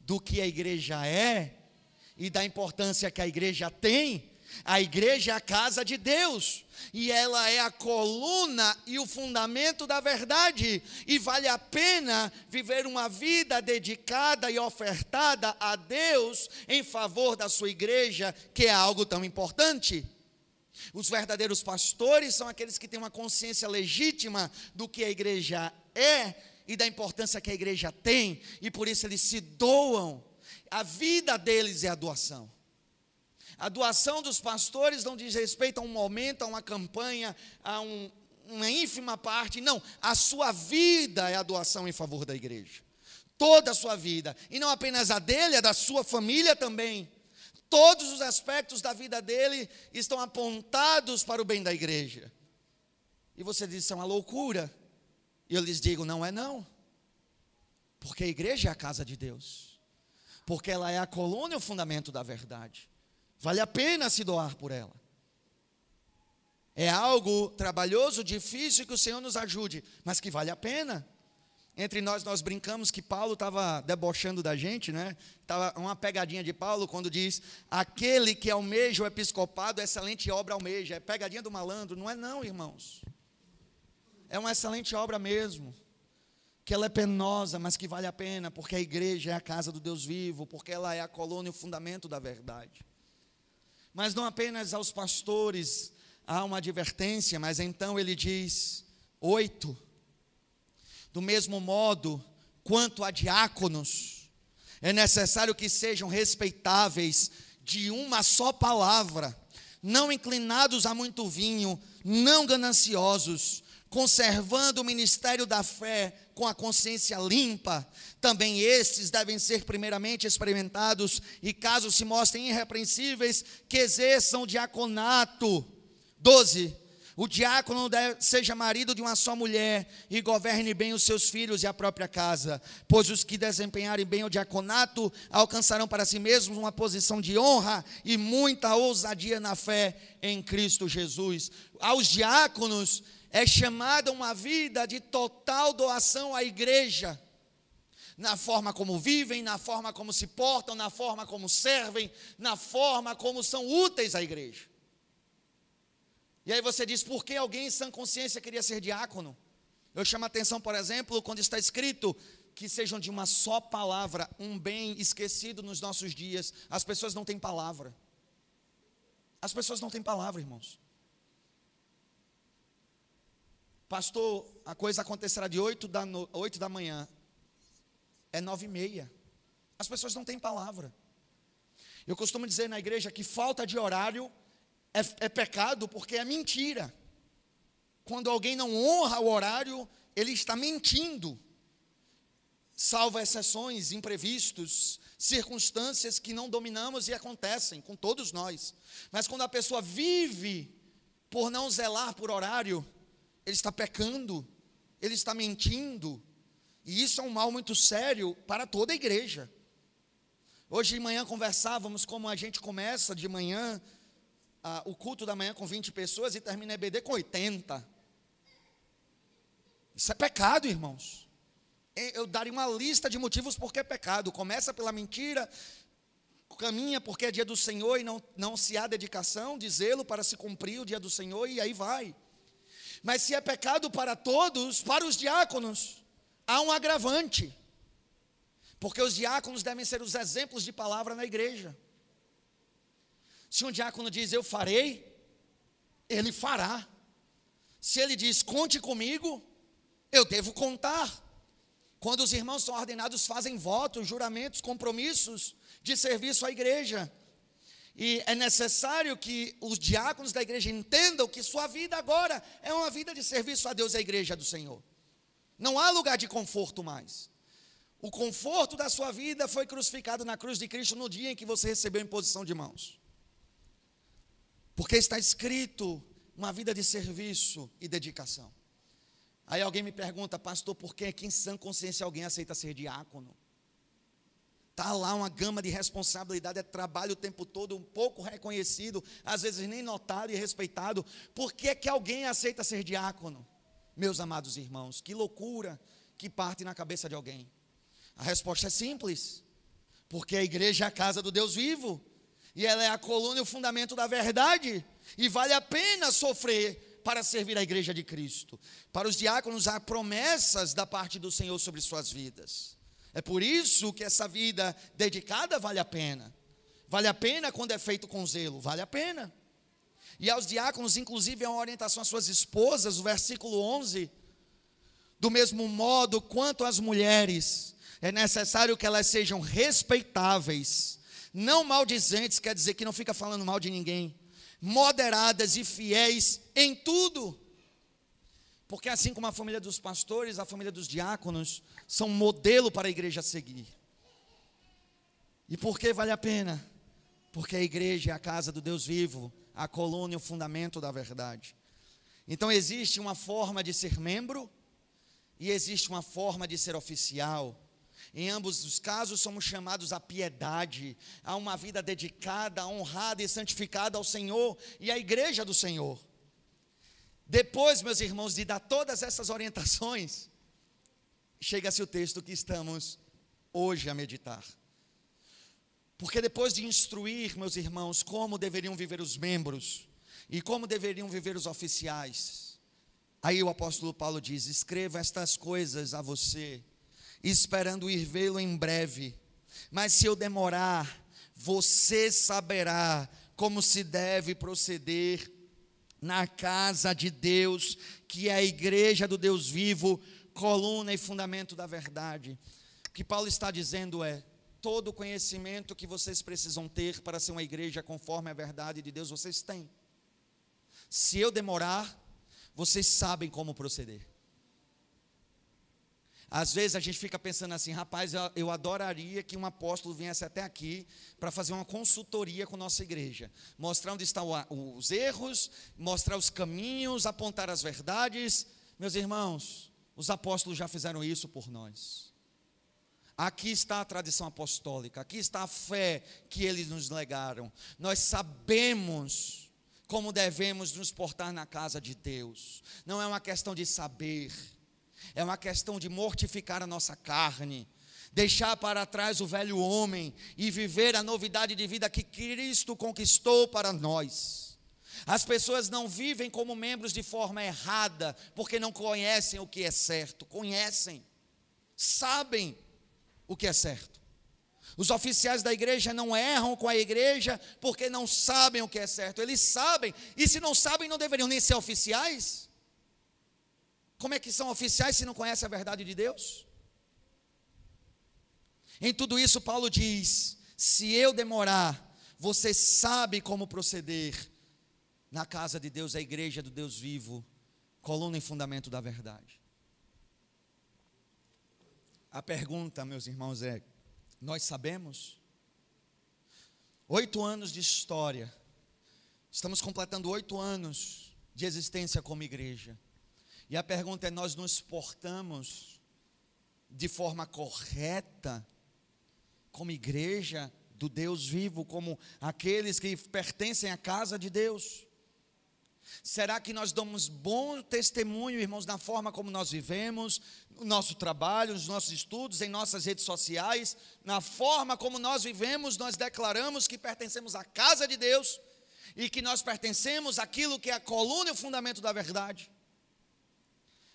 do que a igreja é e da importância que a igreja tem. A igreja é a casa de Deus e ela é a coluna e o fundamento da verdade, e vale a pena viver uma vida dedicada e ofertada a Deus em favor da sua igreja, que é algo tão importante. Os verdadeiros pastores são aqueles que têm uma consciência legítima do que a igreja é e da importância que a igreja tem, e por isso eles se doam. A vida deles é a doação. A doação dos pastores não diz respeito a um momento, a uma campanha, a um, uma ínfima parte. Não, a sua vida é a doação em favor da igreja. Toda a sua vida. E não apenas a dele, a da sua família também. Todos os aspectos da vida dele estão apontados para o bem da igreja. E você diz, isso é uma loucura. E eu lhes digo: não é não. Porque a igreja é a casa de Deus. Porque ela é a coluna e o fundamento da verdade. Vale a pena se doar por ela. É algo trabalhoso, difícil que o Senhor nos ajude, mas que vale a pena. Entre nós, nós brincamos que Paulo estava debochando da gente, né? Estava uma pegadinha de Paulo quando diz: aquele que almeja o episcopado, excelente obra almeja. É pegadinha do malandro, não é, não, irmãos é uma excelente obra mesmo. Que ela é penosa, mas que vale a pena, porque a igreja é a casa do Deus vivo, porque ela é a coluna e o fundamento da verdade. Mas não apenas aos pastores há uma advertência, mas então ele diz: oito. Do mesmo modo, quanto a diáconos, é necessário que sejam respeitáveis de uma só palavra, não inclinados a muito vinho, não gananciosos, conservando o ministério da fé com a consciência limpa, também estes devem ser primeiramente experimentados e, caso se mostrem irrepreensíveis, que exerçam o diaconato. 12. O diácono seja marido de uma só mulher e governe bem os seus filhos e a própria casa, pois os que desempenharem bem o diaconato alcançarão para si mesmos uma posição de honra e muita ousadia na fé em Cristo Jesus. Aos diáconos é chamada uma vida de total doação à igreja, na forma como vivem, na forma como se portam, na forma como servem, na forma como são úteis à igreja. E aí você diz, por que alguém em sã consciência queria ser diácono? Eu chamo a atenção, por exemplo, quando está escrito que sejam de uma só palavra, um bem esquecido nos nossos dias. As pessoas não têm palavra. As pessoas não têm palavra, irmãos. Pastor, a coisa acontecerá de 8 da, no, 8 da manhã. É nove e meia. As pessoas não têm palavra. Eu costumo dizer na igreja que falta de horário é, é pecado porque é mentira. Quando alguém não honra o horário, ele está mentindo. Salvo exceções, imprevistos, circunstâncias que não dominamos e acontecem com todos nós. Mas quando a pessoa vive por não zelar por horário, ele está pecando, ele está mentindo. E isso é um mal muito sério para toda a igreja. Hoje de manhã conversávamos como a gente começa de manhã ah, o culto da manhã com 20 pessoas e termina EBD com 80. Isso é pecado, irmãos. Eu daria uma lista de motivos por que é pecado. Começa pela mentira, caminha porque é dia do Senhor e não, não se há dedicação, de zelo para se cumprir o dia do Senhor, e aí vai. Mas se é pecado para todos, para os diáconos, há um agravante. Porque os diáconos devem ser os exemplos de palavra na igreja. Se um diácono diz eu farei, ele fará. Se ele diz conte comigo, eu devo contar. Quando os irmãos são ordenados, fazem votos, juramentos, compromissos de serviço à igreja. E é necessário que os diáconos da igreja entendam que sua vida agora é uma vida de serviço a Deus e à igreja do Senhor. Não há lugar de conforto mais. O conforto da sua vida foi crucificado na cruz de Cristo no dia em que você recebeu imposição de mãos. Porque está escrito uma vida de serviço e dedicação. Aí alguém me pergunta, pastor, por que, que em sã consciência alguém aceita ser diácono? Está lá uma gama de responsabilidade, é trabalho o tempo todo, um pouco reconhecido, às vezes nem notado e respeitado. Por que, que alguém aceita ser diácono? Meus amados irmãos, que loucura que parte na cabeça de alguém. A resposta é simples. Porque a igreja é a casa do Deus vivo. E ela é a coluna e o fundamento da verdade. E vale a pena sofrer para servir a igreja de Cristo. Para os diáconos há promessas da parte do Senhor sobre suas vidas. É por isso que essa vida dedicada vale a pena. Vale a pena quando é feito com zelo, vale a pena. E aos diáconos, inclusive, é uma orientação às suas esposas, o versículo 11. Do mesmo modo quanto às mulheres, é necessário que elas sejam respeitáveis, não maldizentes, quer dizer que não fica falando mal de ninguém, moderadas e fiéis em tudo. Porque assim como a família dos pastores, a família dos diáconos são modelo para a igreja seguir. E por que vale a pena? Porque a igreja é a casa do Deus vivo, a coluna e o fundamento da verdade. Então existe uma forma de ser membro e existe uma forma de ser oficial. Em ambos os casos, somos chamados à piedade, a uma vida dedicada, honrada e santificada ao Senhor e à igreja do Senhor. Depois, meus irmãos, de dar todas essas orientações, chega-se o texto que estamos hoje a meditar. Porque depois de instruir, meus irmãos, como deveriam viver os membros e como deveriam viver os oficiais, aí o apóstolo Paulo diz: Escreva estas coisas a você esperando ir vê-lo em breve. Mas se eu demorar, você saberá como se deve proceder na casa de Deus, que é a igreja do Deus vivo, coluna e fundamento da verdade. O que Paulo está dizendo é: todo o conhecimento que vocês precisam ter para ser uma igreja conforme a verdade de Deus, vocês têm. Se eu demorar, vocês sabem como proceder. Às vezes a gente fica pensando assim, rapaz, eu adoraria que um apóstolo viesse até aqui para fazer uma consultoria com nossa igreja, mostrar onde estão os erros, mostrar os caminhos, apontar as verdades. Meus irmãos, os apóstolos já fizeram isso por nós. Aqui está a tradição apostólica, aqui está a fé que eles nos legaram. Nós sabemos como devemos nos portar na casa de Deus. Não é uma questão de saber é uma questão de mortificar a nossa carne, deixar para trás o velho homem e viver a novidade de vida que Cristo conquistou para nós. As pessoas não vivem como membros de forma errada, porque não conhecem o que é certo, conhecem, sabem o que é certo. Os oficiais da igreja não erram com a igreja porque não sabem o que é certo. Eles sabem, e se não sabem, não deveriam nem ser oficiais. Como é que são oficiais se não conhecem a verdade de Deus? Em tudo isso, Paulo diz: se eu demorar, você sabe como proceder na casa de Deus, a igreja do Deus vivo, coluna e fundamento da verdade. A pergunta, meus irmãos, é: nós sabemos? Oito anos de história, estamos completando oito anos de existência como igreja, e a pergunta é: nós nos portamos de forma correta como igreja do Deus vivo, como aqueles que pertencem à casa de Deus? Será que nós damos bom testemunho, irmãos, na forma como nós vivemos, no nosso trabalho, nos nossos estudos, em nossas redes sociais, na forma como nós vivemos, nós declaramos que pertencemos à casa de Deus e que nós pertencemos àquilo que é a coluna e o fundamento da verdade?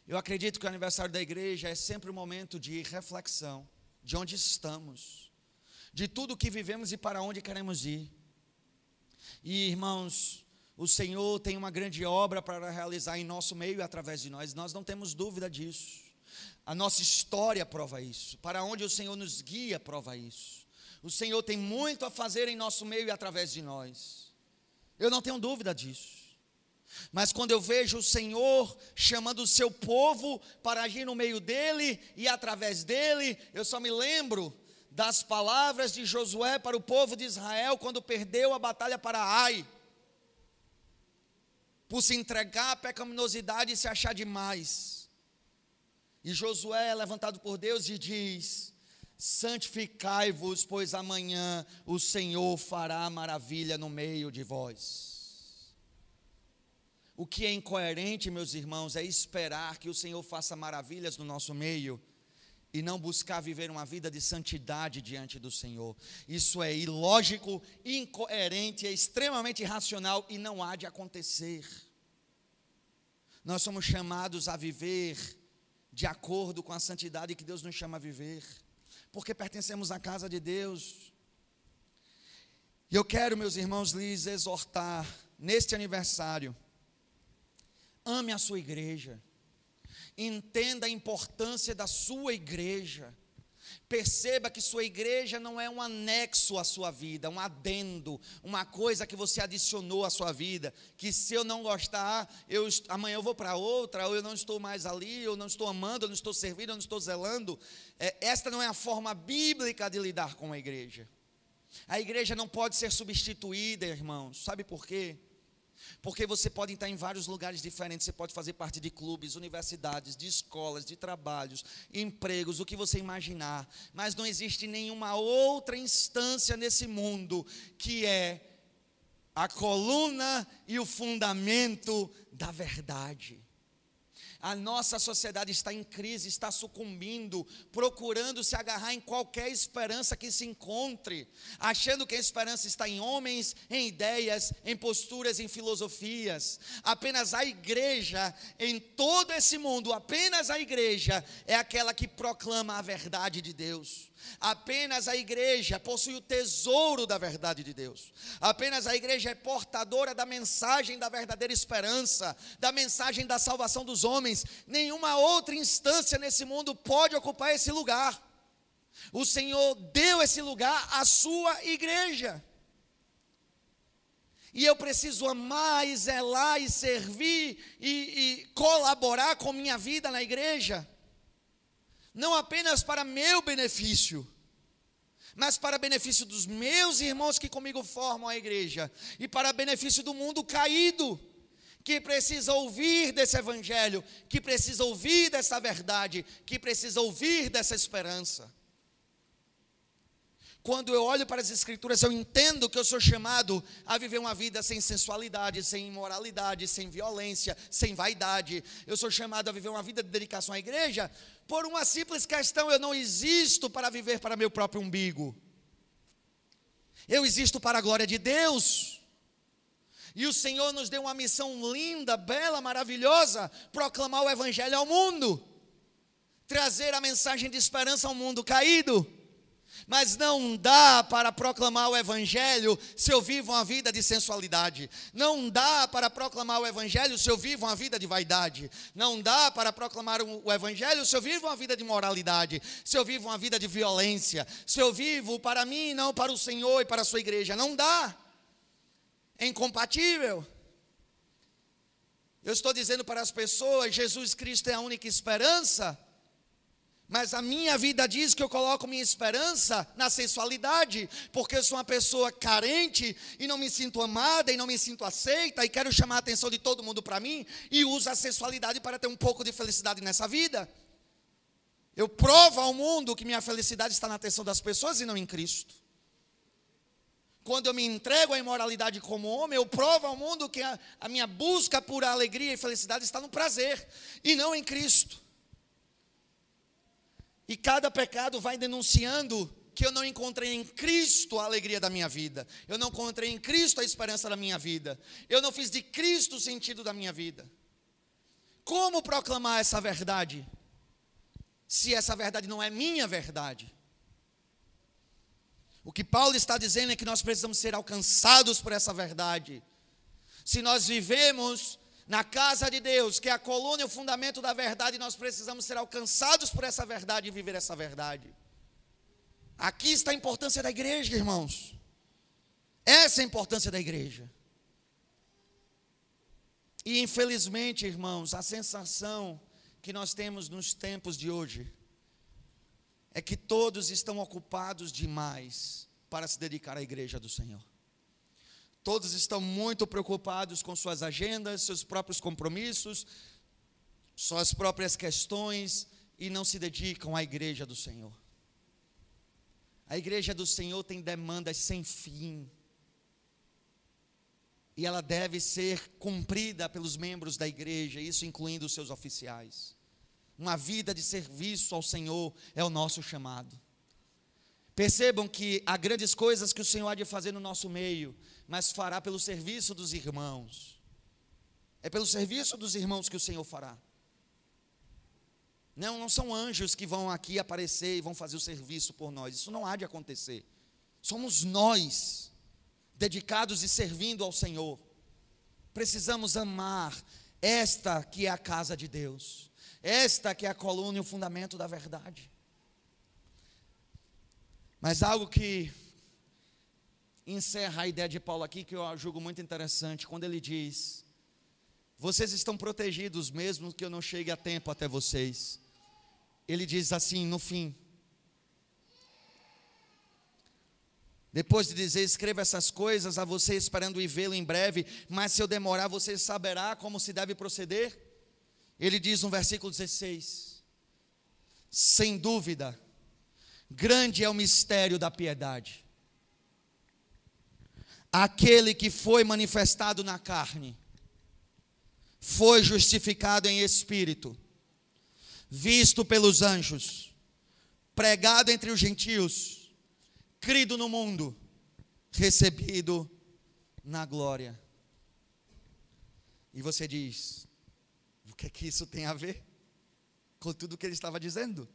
Eu acredito que o aniversário da igreja é sempre um momento de reflexão, de onde estamos, de tudo que vivemos e para onde queremos ir. E irmãos, o Senhor tem uma grande obra para realizar em nosso meio e através de nós, nós não temos dúvida disso. A nossa história prova isso, para onde o Senhor nos guia prova isso. O Senhor tem muito a fazer em nosso meio e através de nós. Eu não tenho dúvida disso. Mas quando eu vejo o Senhor chamando o seu povo para agir no meio dele e através dele, eu só me lembro das palavras de Josué para o povo de Israel quando perdeu a batalha para Ai por se entregar à pecaminosidade e se achar demais. E Josué é levantado por Deus e diz: Santificai-vos, pois amanhã o Senhor fará maravilha no meio de vós. O que é incoerente, meus irmãos, é esperar que o Senhor faça maravilhas no nosso meio e não buscar viver uma vida de santidade diante do Senhor. Isso é ilógico, incoerente, é extremamente irracional e não há de acontecer. Nós somos chamados a viver de acordo com a santidade que Deus nos chama a viver, porque pertencemos à casa de Deus. E eu quero, meus irmãos, lhes exortar neste aniversário. Ame a sua igreja entenda a importância da sua igreja. Perceba que sua igreja não é um anexo à sua vida, um adendo, uma coisa que você adicionou à sua vida. Que se eu não gostar, eu, amanhã eu vou para outra, ou eu não estou mais ali, eu não estou amando, eu não estou servindo, eu não estou zelando. É, esta não é a forma bíblica de lidar com a igreja. A igreja não pode ser substituída, irmãos. Sabe por quê? Porque você pode estar em vários lugares diferentes, você pode fazer parte de clubes, universidades, de escolas, de trabalhos, empregos, o que você imaginar, mas não existe nenhuma outra instância nesse mundo que é a coluna e o fundamento da verdade. A nossa sociedade está em crise, está sucumbindo, procurando se agarrar em qualquer esperança que se encontre, achando que a esperança está em homens, em ideias, em posturas, em filosofias. Apenas a igreja, em todo esse mundo, apenas a igreja é aquela que proclama a verdade de Deus. Apenas a igreja possui o tesouro da verdade de Deus. Apenas a igreja é portadora da mensagem da verdadeira esperança, da mensagem da salvação dos homens. Nenhuma outra instância nesse mundo pode ocupar esse lugar. O Senhor deu esse lugar à sua igreja. E eu preciso amar e zelar e servir e, e colaborar com minha vida na igreja não apenas para meu benefício, mas para benefício dos meus irmãos que comigo formam a igreja e para benefício do mundo caído, que precisa ouvir desse evangelho, que precisa ouvir dessa verdade, que precisa ouvir dessa esperança. Quando eu olho para as Escrituras, eu entendo que eu sou chamado a viver uma vida sem sensualidade, sem imoralidade, sem violência, sem vaidade. Eu sou chamado a viver uma vida de dedicação à igreja por uma simples questão: eu não existo para viver para meu próprio umbigo. Eu existo para a glória de Deus. E o Senhor nos deu uma missão linda, bela, maravilhosa: proclamar o Evangelho ao mundo trazer a mensagem de esperança ao mundo caído. Mas não dá para proclamar o Evangelho se eu vivo uma vida de sensualidade. Não dá para proclamar o Evangelho se eu vivo uma vida de vaidade. Não dá para proclamar o Evangelho se eu vivo uma vida de moralidade. Se eu vivo uma vida de violência. Se eu vivo para mim, não para o Senhor e para a sua igreja. Não dá. É incompatível. Eu estou dizendo para as pessoas: Jesus Cristo é a única esperança. Mas a minha vida diz que eu coloco minha esperança na sensualidade, porque eu sou uma pessoa carente e não me sinto amada e não me sinto aceita e quero chamar a atenção de todo mundo para mim e uso a sensualidade para ter um pouco de felicidade nessa vida. Eu provo ao mundo que minha felicidade está na atenção das pessoas e não em Cristo. Quando eu me entrego à imoralidade como homem, eu provo ao mundo que a, a minha busca por alegria e felicidade está no prazer e não em Cristo. E cada pecado vai denunciando que eu não encontrei em Cristo a alegria da minha vida. Eu não encontrei em Cristo a esperança da minha vida. Eu não fiz de Cristo o sentido da minha vida. Como proclamar essa verdade? Se essa verdade não é minha verdade. O que Paulo está dizendo é que nós precisamos ser alcançados por essa verdade. Se nós vivemos na casa de Deus, que é a coluna e o fundamento da verdade, nós precisamos ser alcançados por essa verdade e viver essa verdade. Aqui está a importância da igreja, irmãos. Essa é a importância da igreja. E infelizmente, irmãos, a sensação que nós temos nos tempos de hoje é que todos estão ocupados demais para se dedicar à igreja do Senhor. Todos estão muito preocupados com suas agendas, seus próprios compromissos, suas próprias questões e não se dedicam à igreja do Senhor. A igreja do Senhor tem demandas sem fim. E ela deve ser cumprida pelos membros da igreja, isso incluindo os seus oficiais. Uma vida de serviço ao Senhor é o nosso chamado. Percebam que há grandes coisas que o Senhor há de fazer no nosso meio, mas fará pelo serviço dos irmãos. É pelo serviço dos irmãos que o Senhor fará. Não, não são anjos que vão aqui aparecer e vão fazer o serviço por nós. Isso não há de acontecer. Somos nós, dedicados e servindo ao Senhor. Precisamos amar esta que é a casa de Deus, esta que é a coluna e o fundamento da verdade. Mas algo que encerra a ideia de Paulo aqui, que eu julgo muito interessante, quando ele diz: Vocês estão protegidos mesmo que eu não chegue a tempo até vocês. Ele diz assim no fim. Depois de dizer, escreva essas coisas a você, esperando ir vê-lo em breve, mas se eu demorar, você saberá como se deve proceder. Ele diz no versículo 16: Sem dúvida, Grande é o mistério da piedade. Aquele que foi manifestado na carne, foi justificado em espírito, visto pelos anjos, pregado entre os gentios, crido no mundo, recebido na glória. E você diz: o que é que isso tem a ver com tudo o que ele estava dizendo?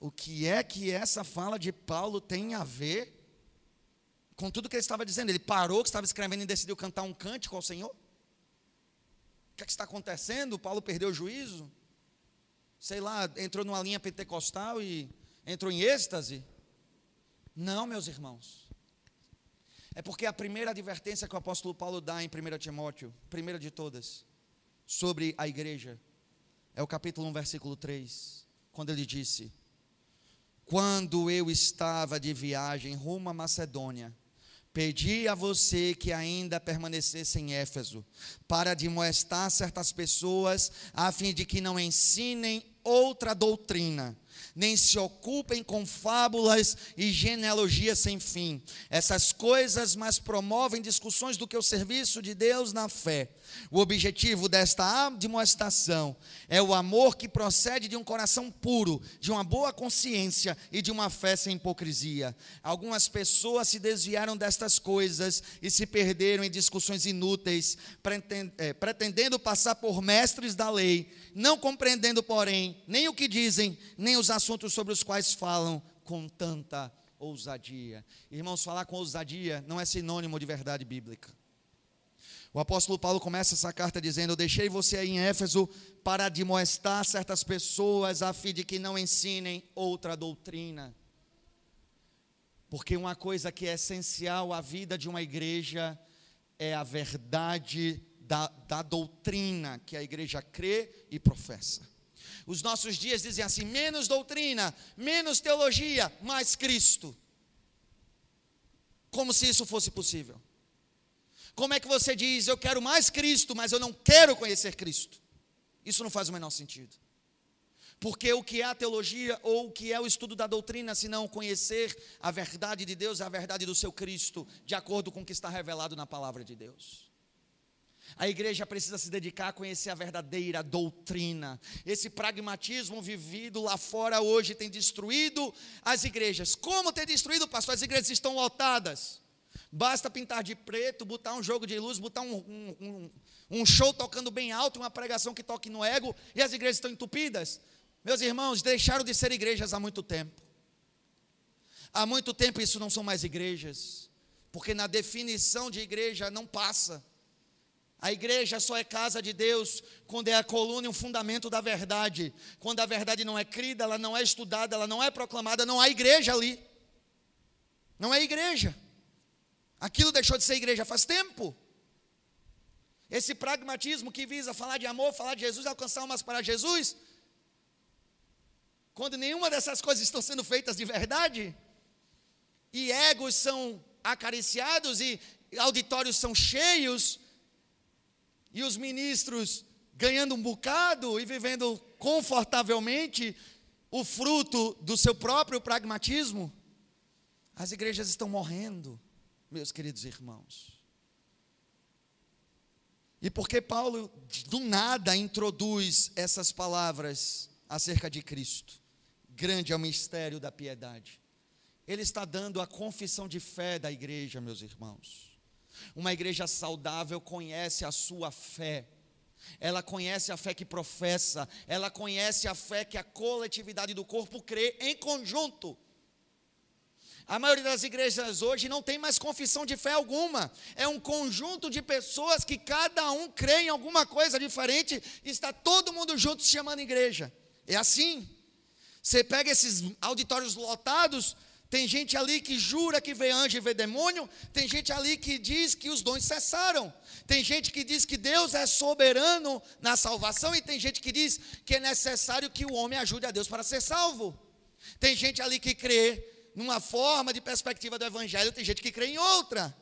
o que é que essa fala de Paulo tem a ver com tudo que ele estava dizendo? Ele parou o que estava escrevendo e decidiu cantar um cântico ao Senhor? O que, é que está acontecendo? Paulo perdeu o juízo? Sei lá, entrou numa linha pentecostal e entrou em êxtase? Não, meus irmãos. É porque a primeira advertência que o apóstolo Paulo dá em 1 Timóteo, primeira de todas, sobre a igreja, é o capítulo 1, versículo 3, quando ele disse: quando eu estava de viagem rumo à Macedônia, pedi a você que ainda permanecesse em Éfeso, para demoestar certas pessoas, a fim de que não ensinem outra doutrina, nem se ocupem com fábulas e genealogias sem fim. Essas coisas mais promovem discussões do que o serviço de Deus na fé. O objetivo desta admoestação é o amor que procede de um coração puro, de uma boa consciência e de uma fé sem hipocrisia. Algumas pessoas se desviaram destas coisas e se perderam em discussões inúteis, é, pretendendo passar por mestres da lei, não compreendendo, porém, nem o que dizem, nem os assuntos sobre os quais falam com tanta ousadia. Irmãos, falar com ousadia não é sinônimo de verdade bíblica. O apóstolo Paulo começa essa carta dizendo: Eu deixei você aí em Éfeso para admoestar certas pessoas a fim de que não ensinem outra doutrina. Porque uma coisa que é essencial à vida de uma igreja é a verdade da, da doutrina que a igreja crê e professa. Os nossos dias dizem assim: menos doutrina, menos teologia, mais Cristo. Como se isso fosse possível. Como é que você diz, eu quero mais Cristo, mas eu não quero conhecer Cristo? Isso não faz o menor sentido. Porque o que é a teologia ou o que é o estudo da doutrina, se não conhecer a verdade de Deus, a verdade do seu Cristo, de acordo com o que está revelado na palavra de Deus. A igreja precisa se dedicar a conhecer a verdadeira doutrina. Esse pragmatismo vivido lá fora hoje tem destruído as igrejas. Como tem destruído, pastor? As igrejas estão lotadas. Basta pintar de preto, botar um jogo de luz, botar um, um, um, um show tocando bem alto, uma pregação que toque no ego, e as igrejas estão entupidas. Meus irmãos, deixaram de ser igrejas há muito tempo. Há muito tempo isso não são mais igrejas, porque na definição de igreja não passa. A igreja só é casa de Deus quando é a coluna e o fundamento da verdade. Quando a verdade não é crida, ela não é estudada, ela não é proclamada, não há igreja ali. Não é igreja. Aquilo deixou de ser igreja faz tempo. Esse pragmatismo que visa falar de amor, falar de Jesus, alcançar umas para Jesus, quando nenhuma dessas coisas estão sendo feitas de verdade, e egos são acariciados, e auditórios são cheios, e os ministros ganhando um bocado e vivendo confortavelmente o fruto do seu próprio pragmatismo, as igrejas estão morrendo meus queridos irmãos. E porque Paulo do nada introduz essas palavras acerca de Cristo? Grande é o mistério da piedade. Ele está dando a confissão de fé da igreja, meus irmãos. Uma igreja saudável conhece a sua fé. Ela conhece a fé que professa, ela conhece a fé que a coletividade do corpo crê em conjunto. A maioria das igrejas hoje não tem mais confissão de fé alguma. É um conjunto de pessoas que cada um crê em alguma coisa diferente está todo mundo junto se chamando igreja. É assim. Você pega esses auditórios lotados, tem gente ali que jura que vê anjo e vê demônio, tem gente ali que diz que os dons cessaram, tem gente que diz que Deus é soberano na salvação, e tem gente que diz que é necessário que o homem ajude a Deus para ser salvo. Tem gente ali que crê numa forma de perspectiva do Evangelho, tem gente que crê em outra.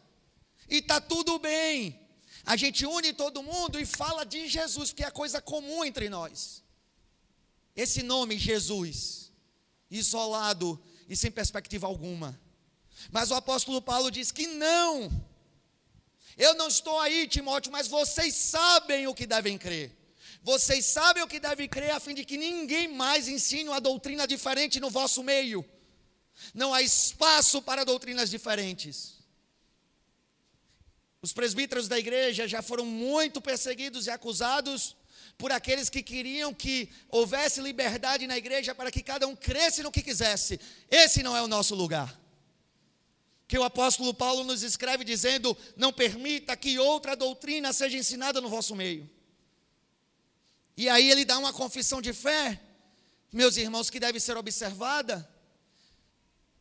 E está tudo bem. A gente une todo mundo e fala de Jesus, que é coisa comum entre nós. Esse nome, Jesus, isolado e sem perspectiva alguma. Mas o apóstolo Paulo diz que não. Eu não estou aí, Timóteo, mas vocês sabem o que devem crer. Vocês sabem o que devem crer a fim de que ninguém mais ensine uma doutrina diferente no vosso meio. Não há espaço para doutrinas diferentes. Os presbíteros da igreja já foram muito perseguidos e acusados por aqueles que queriam que houvesse liberdade na igreja para que cada um cresce no que quisesse. Esse não é o nosso lugar. Que o apóstolo Paulo nos escreve dizendo: Não permita que outra doutrina seja ensinada no vosso meio. E aí ele dá uma confissão de fé, meus irmãos, que deve ser observada.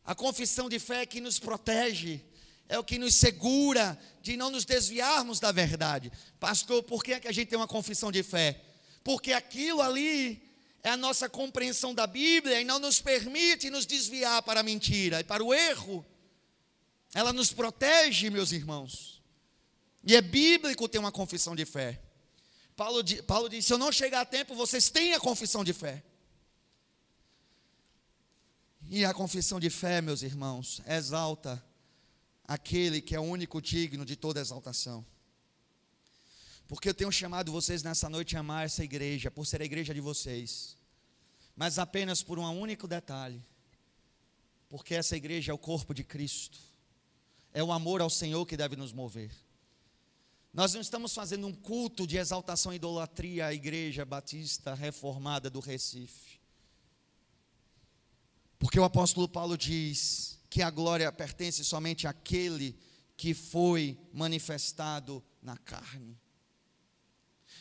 A confissão de fé é que nos protege, é o que nos segura de não nos desviarmos da verdade. Pastor, por que, é que a gente tem uma confissão de fé? Porque aquilo ali é a nossa compreensão da Bíblia e não nos permite nos desviar para a mentira e para o erro. Ela nos protege, meus irmãos. E é bíblico ter uma confissão de fé. Paulo, Paulo disse: se eu não chegar a tempo, vocês têm a confissão de fé. E a confissão de fé, meus irmãos, exalta aquele que é o único digno de toda exaltação. Porque eu tenho chamado vocês nessa noite a amar essa igreja, por ser a igreja de vocês, mas apenas por um único detalhe: porque essa igreja é o corpo de Cristo, é o amor ao Senhor que deve nos mover. Nós não estamos fazendo um culto de exaltação e idolatria à Igreja Batista Reformada do Recife. Porque o apóstolo Paulo diz que a glória pertence somente àquele que foi manifestado na carne.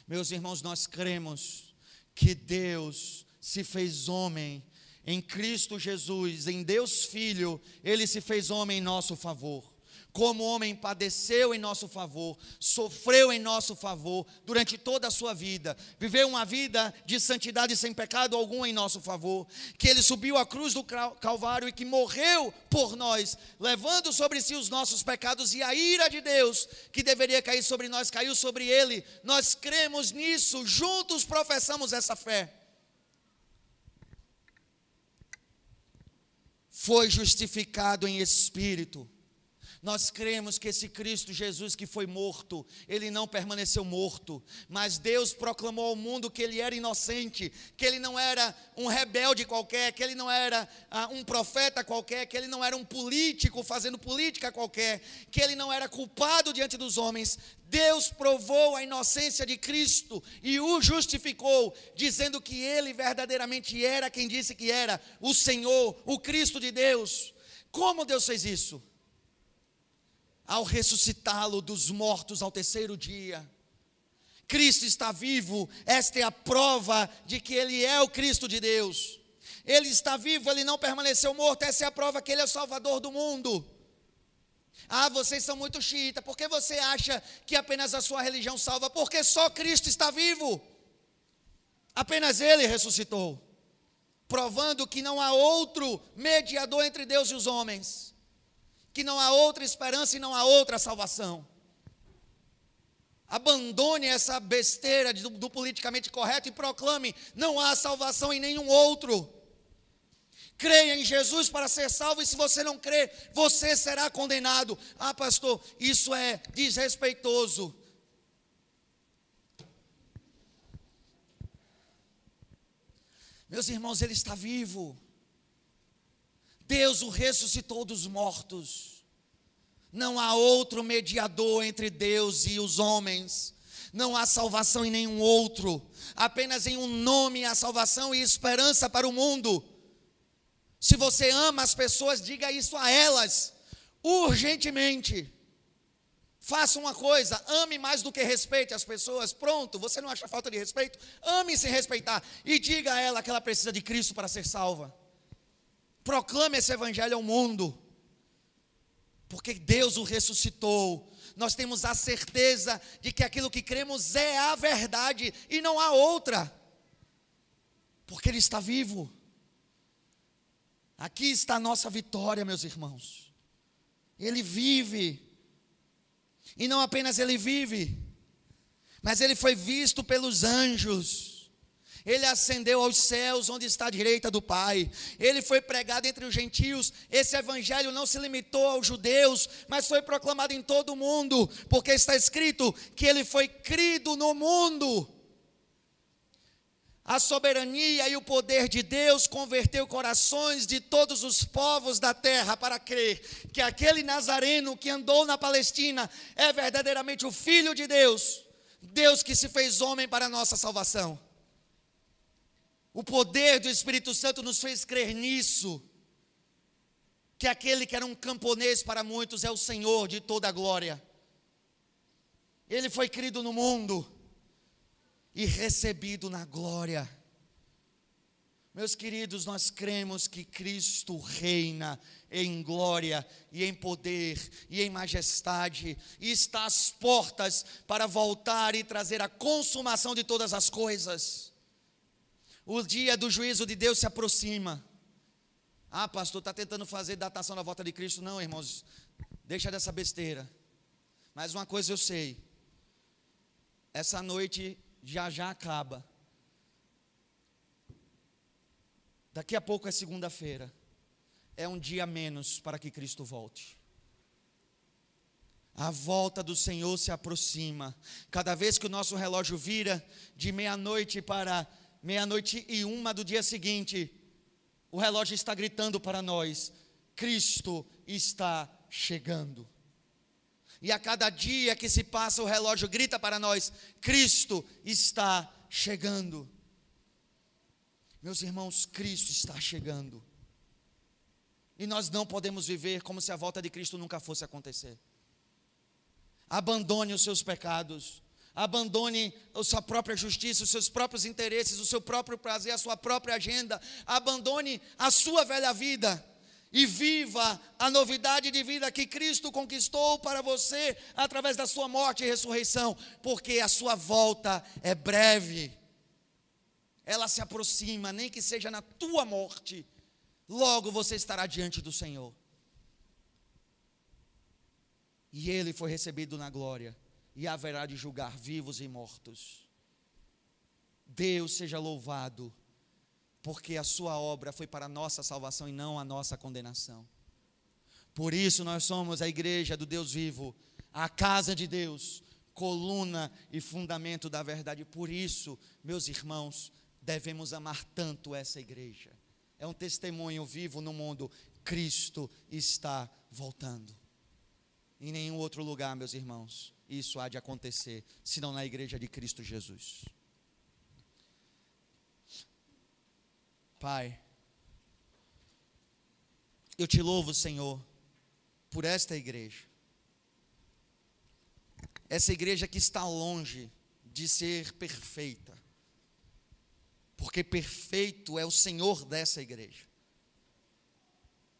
Meus irmãos, nós cremos que Deus se fez homem em Cristo Jesus, em Deus Filho, ele se fez homem em nosso favor como homem padeceu em nosso favor, sofreu em nosso favor durante toda a sua vida, viveu uma vida de santidade sem pecado algum em nosso favor, que ele subiu à cruz do Calvário e que morreu por nós, levando sobre si os nossos pecados e a ira de Deus que deveria cair sobre nós, caiu sobre ele. Nós cremos nisso, juntos professamos essa fé. Foi justificado em espírito nós cremos que esse Cristo Jesus que foi morto, ele não permaneceu morto, mas Deus proclamou ao mundo que ele era inocente, que ele não era um rebelde qualquer, que ele não era ah, um profeta qualquer, que ele não era um político fazendo política qualquer, que ele não era culpado diante dos homens. Deus provou a inocência de Cristo e o justificou, dizendo que ele verdadeiramente era quem disse que era, o Senhor, o Cristo de Deus. Como Deus fez isso? Ao ressuscitá-lo dos mortos ao terceiro dia. Cristo está vivo, esta é a prova de que Ele é o Cristo de Deus. Ele está vivo, ele não permaneceu morto, essa é a prova que Ele é o Salvador do mundo. Ah, vocês são muito xiita, por que você acha que apenas a sua religião salva? Porque só Cristo está vivo, apenas Ele ressuscitou, provando que não há outro mediador entre Deus e os homens que não há outra esperança e não há outra salvação. Abandone essa besteira do, do, politicamente correto e proclame: não há salvação em nenhum outro. Creia em Jesus para ser salvo, e se você não crê, você será condenado. Ah, pastor, isso é desrespeitoso. Meus irmãos, Ele está vivo. Deus o ressuscitou dos mortos. Não há outro mediador entre Deus e os homens. Não há salvação em nenhum outro. Apenas em um nome há salvação e esperança para o mundo. Se você ama as pessoas, diga isso a elas, urgentemente. Faça uma coisa, ame mais do que respeite as pessoas. Pronto, você não acha falta de respeito? Ame sem respeitar. E diga a ela que ela precisa de Cristo para ser salva. Proclame esse evangelho ao mundo. Porque Deus o ressuscitou. Nós temos a certeza de que aquilo que cremos é a verdade e não há outra. Porque Ele está vivo. Aqui está a nossa vitória, meus irmãos. Ele vive. E não apenas ele vive, mas ele foi visto pelos anjos ele ascendeu aos céus, onde está a direita do Pai. Ele foi pregado entre os gentios. Esse evangelho não se limitou aos judeus, mas foi proclamado em todo o mundo, porque está escrito que ele foi crido no mundo. A soberania e o poder de Deus converteu corações de todos os povos da terra para crer que aquele nazareno que andou na Palestina é verdadeiramente o Filho de Deus, Deus que se fez homem para a nossa salvação. O poder do Espírito Santo nos fez crer nisso. Que aquele que era um camponês para muitos é o Senhor de toda a glória. Ele foi crido no mundo e recebido na glória. Meus queridos, nós cremos que Cristo reina em glória e em poder e em majestade e está às portas para voltar e trazer a consumação de todas as coisas. O dia do juízo de Deus se aproxima. Ah, pastor, está tentando fazer datação da volta de Cristo? Não, irmãos, deixa dessa besteira. Mas uma coisa eu sei: essa noite já já acaba. Daqui a pouco é segunda-feira. é um dia menos para que Cristo volte. A volta do Senhor se aproxima. Cada vez que o nosso relógio vira de meia-noite para meia-noite e uma do dia seguinte, o relógio está gritando para nós: Cristo está chegando. E a cada dia que se passa, o relógio grita para nós: Cristo está chegando. Meus irmãos, Cristo está chegando. E nós não podemos viver como se a volta de Cristo nunca fosse acontecer. Abandone os seus pecados. Abandone a sua própria justiça, os seus próprios interesses, o seu próprio prazer, a sua própria agenda. Abandone a sua velha vida e viva a novidade de vida que Cristo conquistou para você através da sua morte e ressurreição, porque a sua volta é breve. Ela se aproxima, nem que seja na tua morte. Logo você estará diante do Senhor. E ele foi recebido na glória, e haverá de julgar vivos e mortos. Deus seja louvado, porque a sua obra foi para a nossa salvação e não a nossa condenação. Por isso nós somos a igreja do Deus vivo, a casa de Deus, coluna e fundamento da verdade. Por isso, meus irmãos, devemos amar tanto essa igreja. É um testemunho vivo no mundo. Cristo está voltando. Em nenhum outro lugar, meus irmãos, isso há de acontecer, senão na igreja de Cristo Jesus. Pai, eu te louvo, Senhor, por esta igreja. Essa igreja que está longe de ser perfeita, porque perfeito é o Senhor dessa igreja.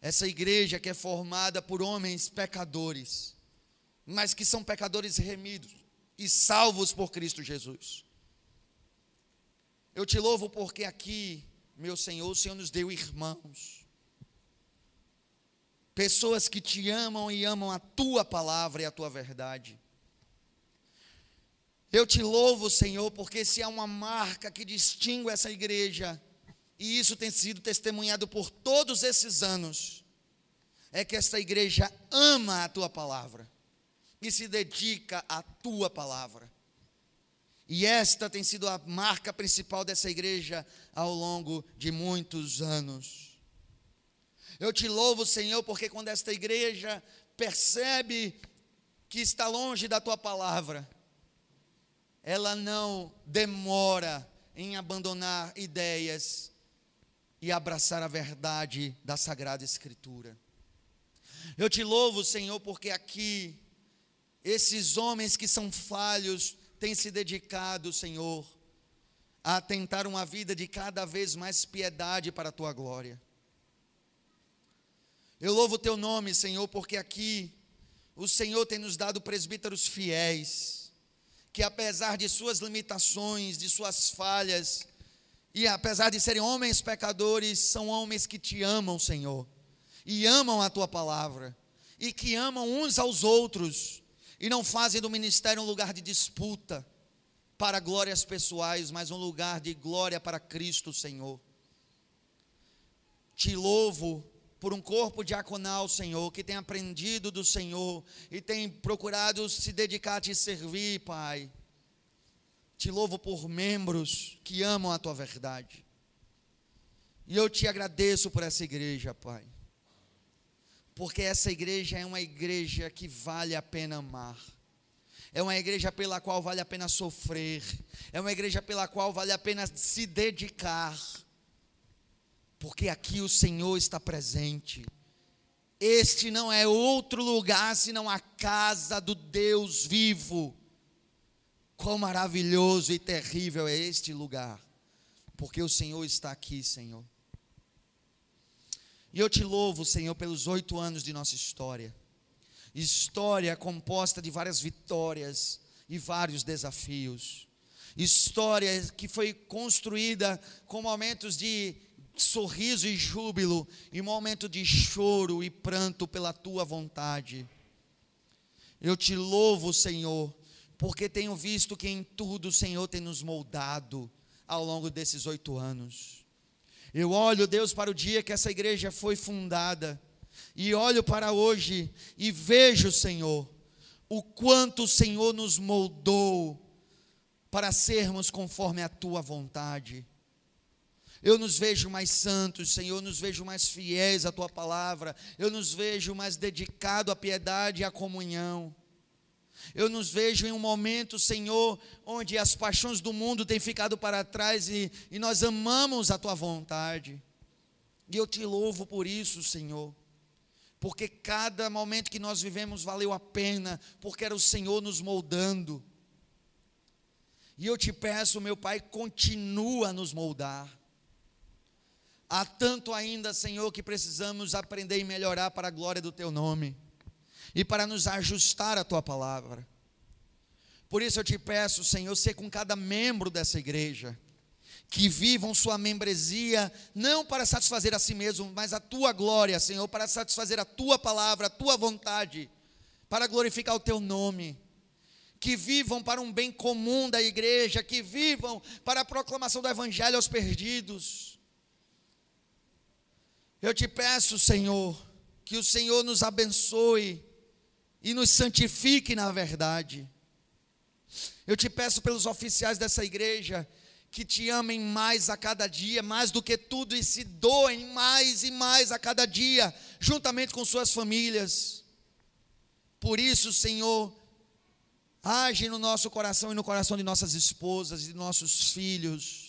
Essa igreja que é formada por homens pecadores, mas que são pecadores remidos e salvos por Cristo Jesus. Eu te louvo porque aqui, meu Senhor, o Senhor nos deu irmãos, pessoas que te amam e amam a tua palavra e a tua verdade. Eu te louvo, Senhor, porque se há uma marca que distingue essa igreja, e isso tem sido testemunhado por todos esses anos, é que esta igreja ama a tua palavra e se dedica à tua palavra. E esta tem sido a marca principal dessa igreja ao longo de muitos anos. Eu te louvo, Senhor, porque quando esta igreja percebe que está longe da tua palavra, ela não demora em abandonar ideias e abraçar a verdade da Sagrada Escritura. Eu te louvo, Senhor, porque aqui esses homens que são falhos têm se dedicado, Senhor, a tentar uma vida de cada vez mais piedade para a tua glória. Eu louvo o teu nome, Senhor, porque aqui o Senhor tem nos dado presbíteros fiéis que apesar de suas limitações, de suas falhas, e apesar de serem homens pecadores, são homens que te amam, Senhor, e amam a tua palavra, e que amam uns aos outros, e não fazem do ministério um lugar de disputa para glórias pessoais, mas um lugar de glória para Cristo, Senhor. Te louvo por um corpo diaconal, Senhor, que tem aprendido do Senhor e tem procurado se dedicar a te servir, Pai. Te louvo por membros que amam a tua verdade. E eu te agradeço por essa igreja, Pai. Porque essa igreja é uma igreja que vale a pena amar. É uma igreja pela qual vale a pena sofrer. É uma igreja pela qual vale a pena se dedicar porque aqui o Senhor está presente. Este não é outro lugar senão a casa do Deus vivo. Quão maravilhoso e terrível é este lugar, porque o Senhor está aqui, Senhor. E eu te louvo, Senhor, pelos oito anos de nossa história. História composta de várias vitórias e vários desafios. História que foi construída com momentos de sorriso e júbilo, e momento de choro e pranto pela tua vontade. Eu te louvo, Senhor, porque tenho visto que em tudo o Senhor tem nos moldado ao longo desses oito anos. Eu olho, Deus, para o dia que essa igreja foi fundada, e olho para hoje e vejo, Senhor, o quanto o Senhor nos moldou para sermos conforme a tua vontade. Eu nos vejo mais santos, Senhor, eu nos vejo mais fiéis à tua palavra, eu nos vejo mais dedicado à piedade e à comunhão. Eu nos vejo em um momento, Senhor, onde as paixões do mundo têm ficado para trás e, e nós amamos a tua vontade. E eu te louvo por isso, Senhor porque cada momento que nós vivemos valeu a pena, porque era o Senhor nos moldando. E eu te peço, meu Pai, continua a nos moldar. Há tanto ainda, Senhor, que precisamos aprender e melhorar para a glória do Teu nome e para nos ajustar à Tua palavra. Por isso eu te peço, Senhor, ser com cada membro dessa igreja, que vivam sua membresia não para satisfazer a si mesmo, mas a Tua glória, Senhor, para satisfazer a Tua palavra, a Tua vontade, para glorificar o Teu nome que vivam para um bem comum da igreja, que vivam para a proclamação do Evangelho aos perdidos. Eu te peço, Senhor, que o Senhor nos abençoe e nos santifique na verdade. Eu te peço pelos oficiais dessa igreja que te amem mais a cada dia, mais do que tudo, e se doem mais e mais a cada dia, juntamente com suas famílias. Por isso, Senhor, age no nosso coração e no coração de nossas esposas e de nossos filhos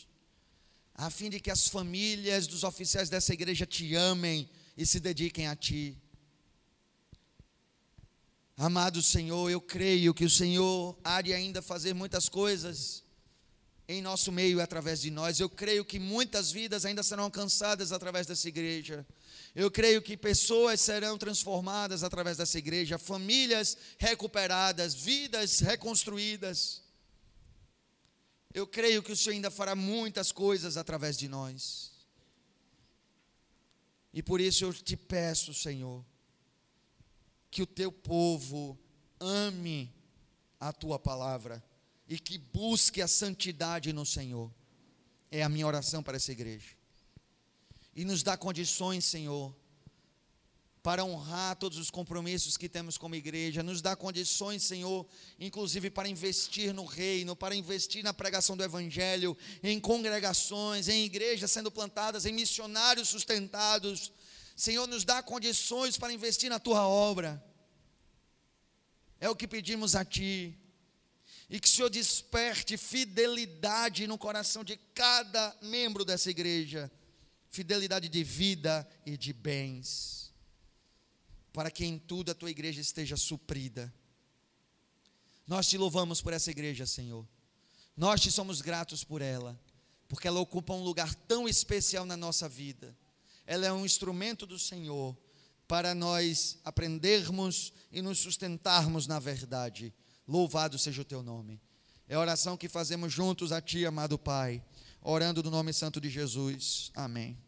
a fim de que as famílias dos oficiais dessa igreja te amem e se dediquem a ti. Amado Senhor, eu creio que o Senhor há de ainda fazer muitas coisas em nosso meio e através de nós. Eu creio que muitas vidas ainda serão alcançadas através dessa igreja. Eu creio que pessoas serão transformadas através dessa igreja, famílias recuperadas, vidas reconstruídas. Eu creio que o Senhor ainda fará muitas coisas através de nós. E por isso eu te peço, Senhor, que o teu povo ame a tua palavra e que busque a santidade no Senhor. É a minha oração para essa igreja. E nos dá condições, Senhor, para honrar todos os compromissos que temos como igreja, nos dá condições, Senhor, inclusive para investir no reino, para investir na pregação do evangelho, em congregações, em igrejas sendo plantadas, em missionários sustentados. Senhor, nos dá condições para investir na tua obra. É o que pedimos a ti. E que o Senhor desperte fidelidade no coração de cada membro dessa igreja, fidelidade de vida e de bens para que em tudo a tua igreja esteja suprida. Nós te louvamos por essa igreja, Senhor. Nós te somos gratos por ela, porque ela ocupa um lugar tão especial na nossa vida. Ela é um instrumento do Senhor para nós aprendermos e nos sustentarmos na verdade. Louvado seja o teu nome. É a oração que fazemos juntos a ti, amado Pai, orando no nome santo de Jesus. Amém.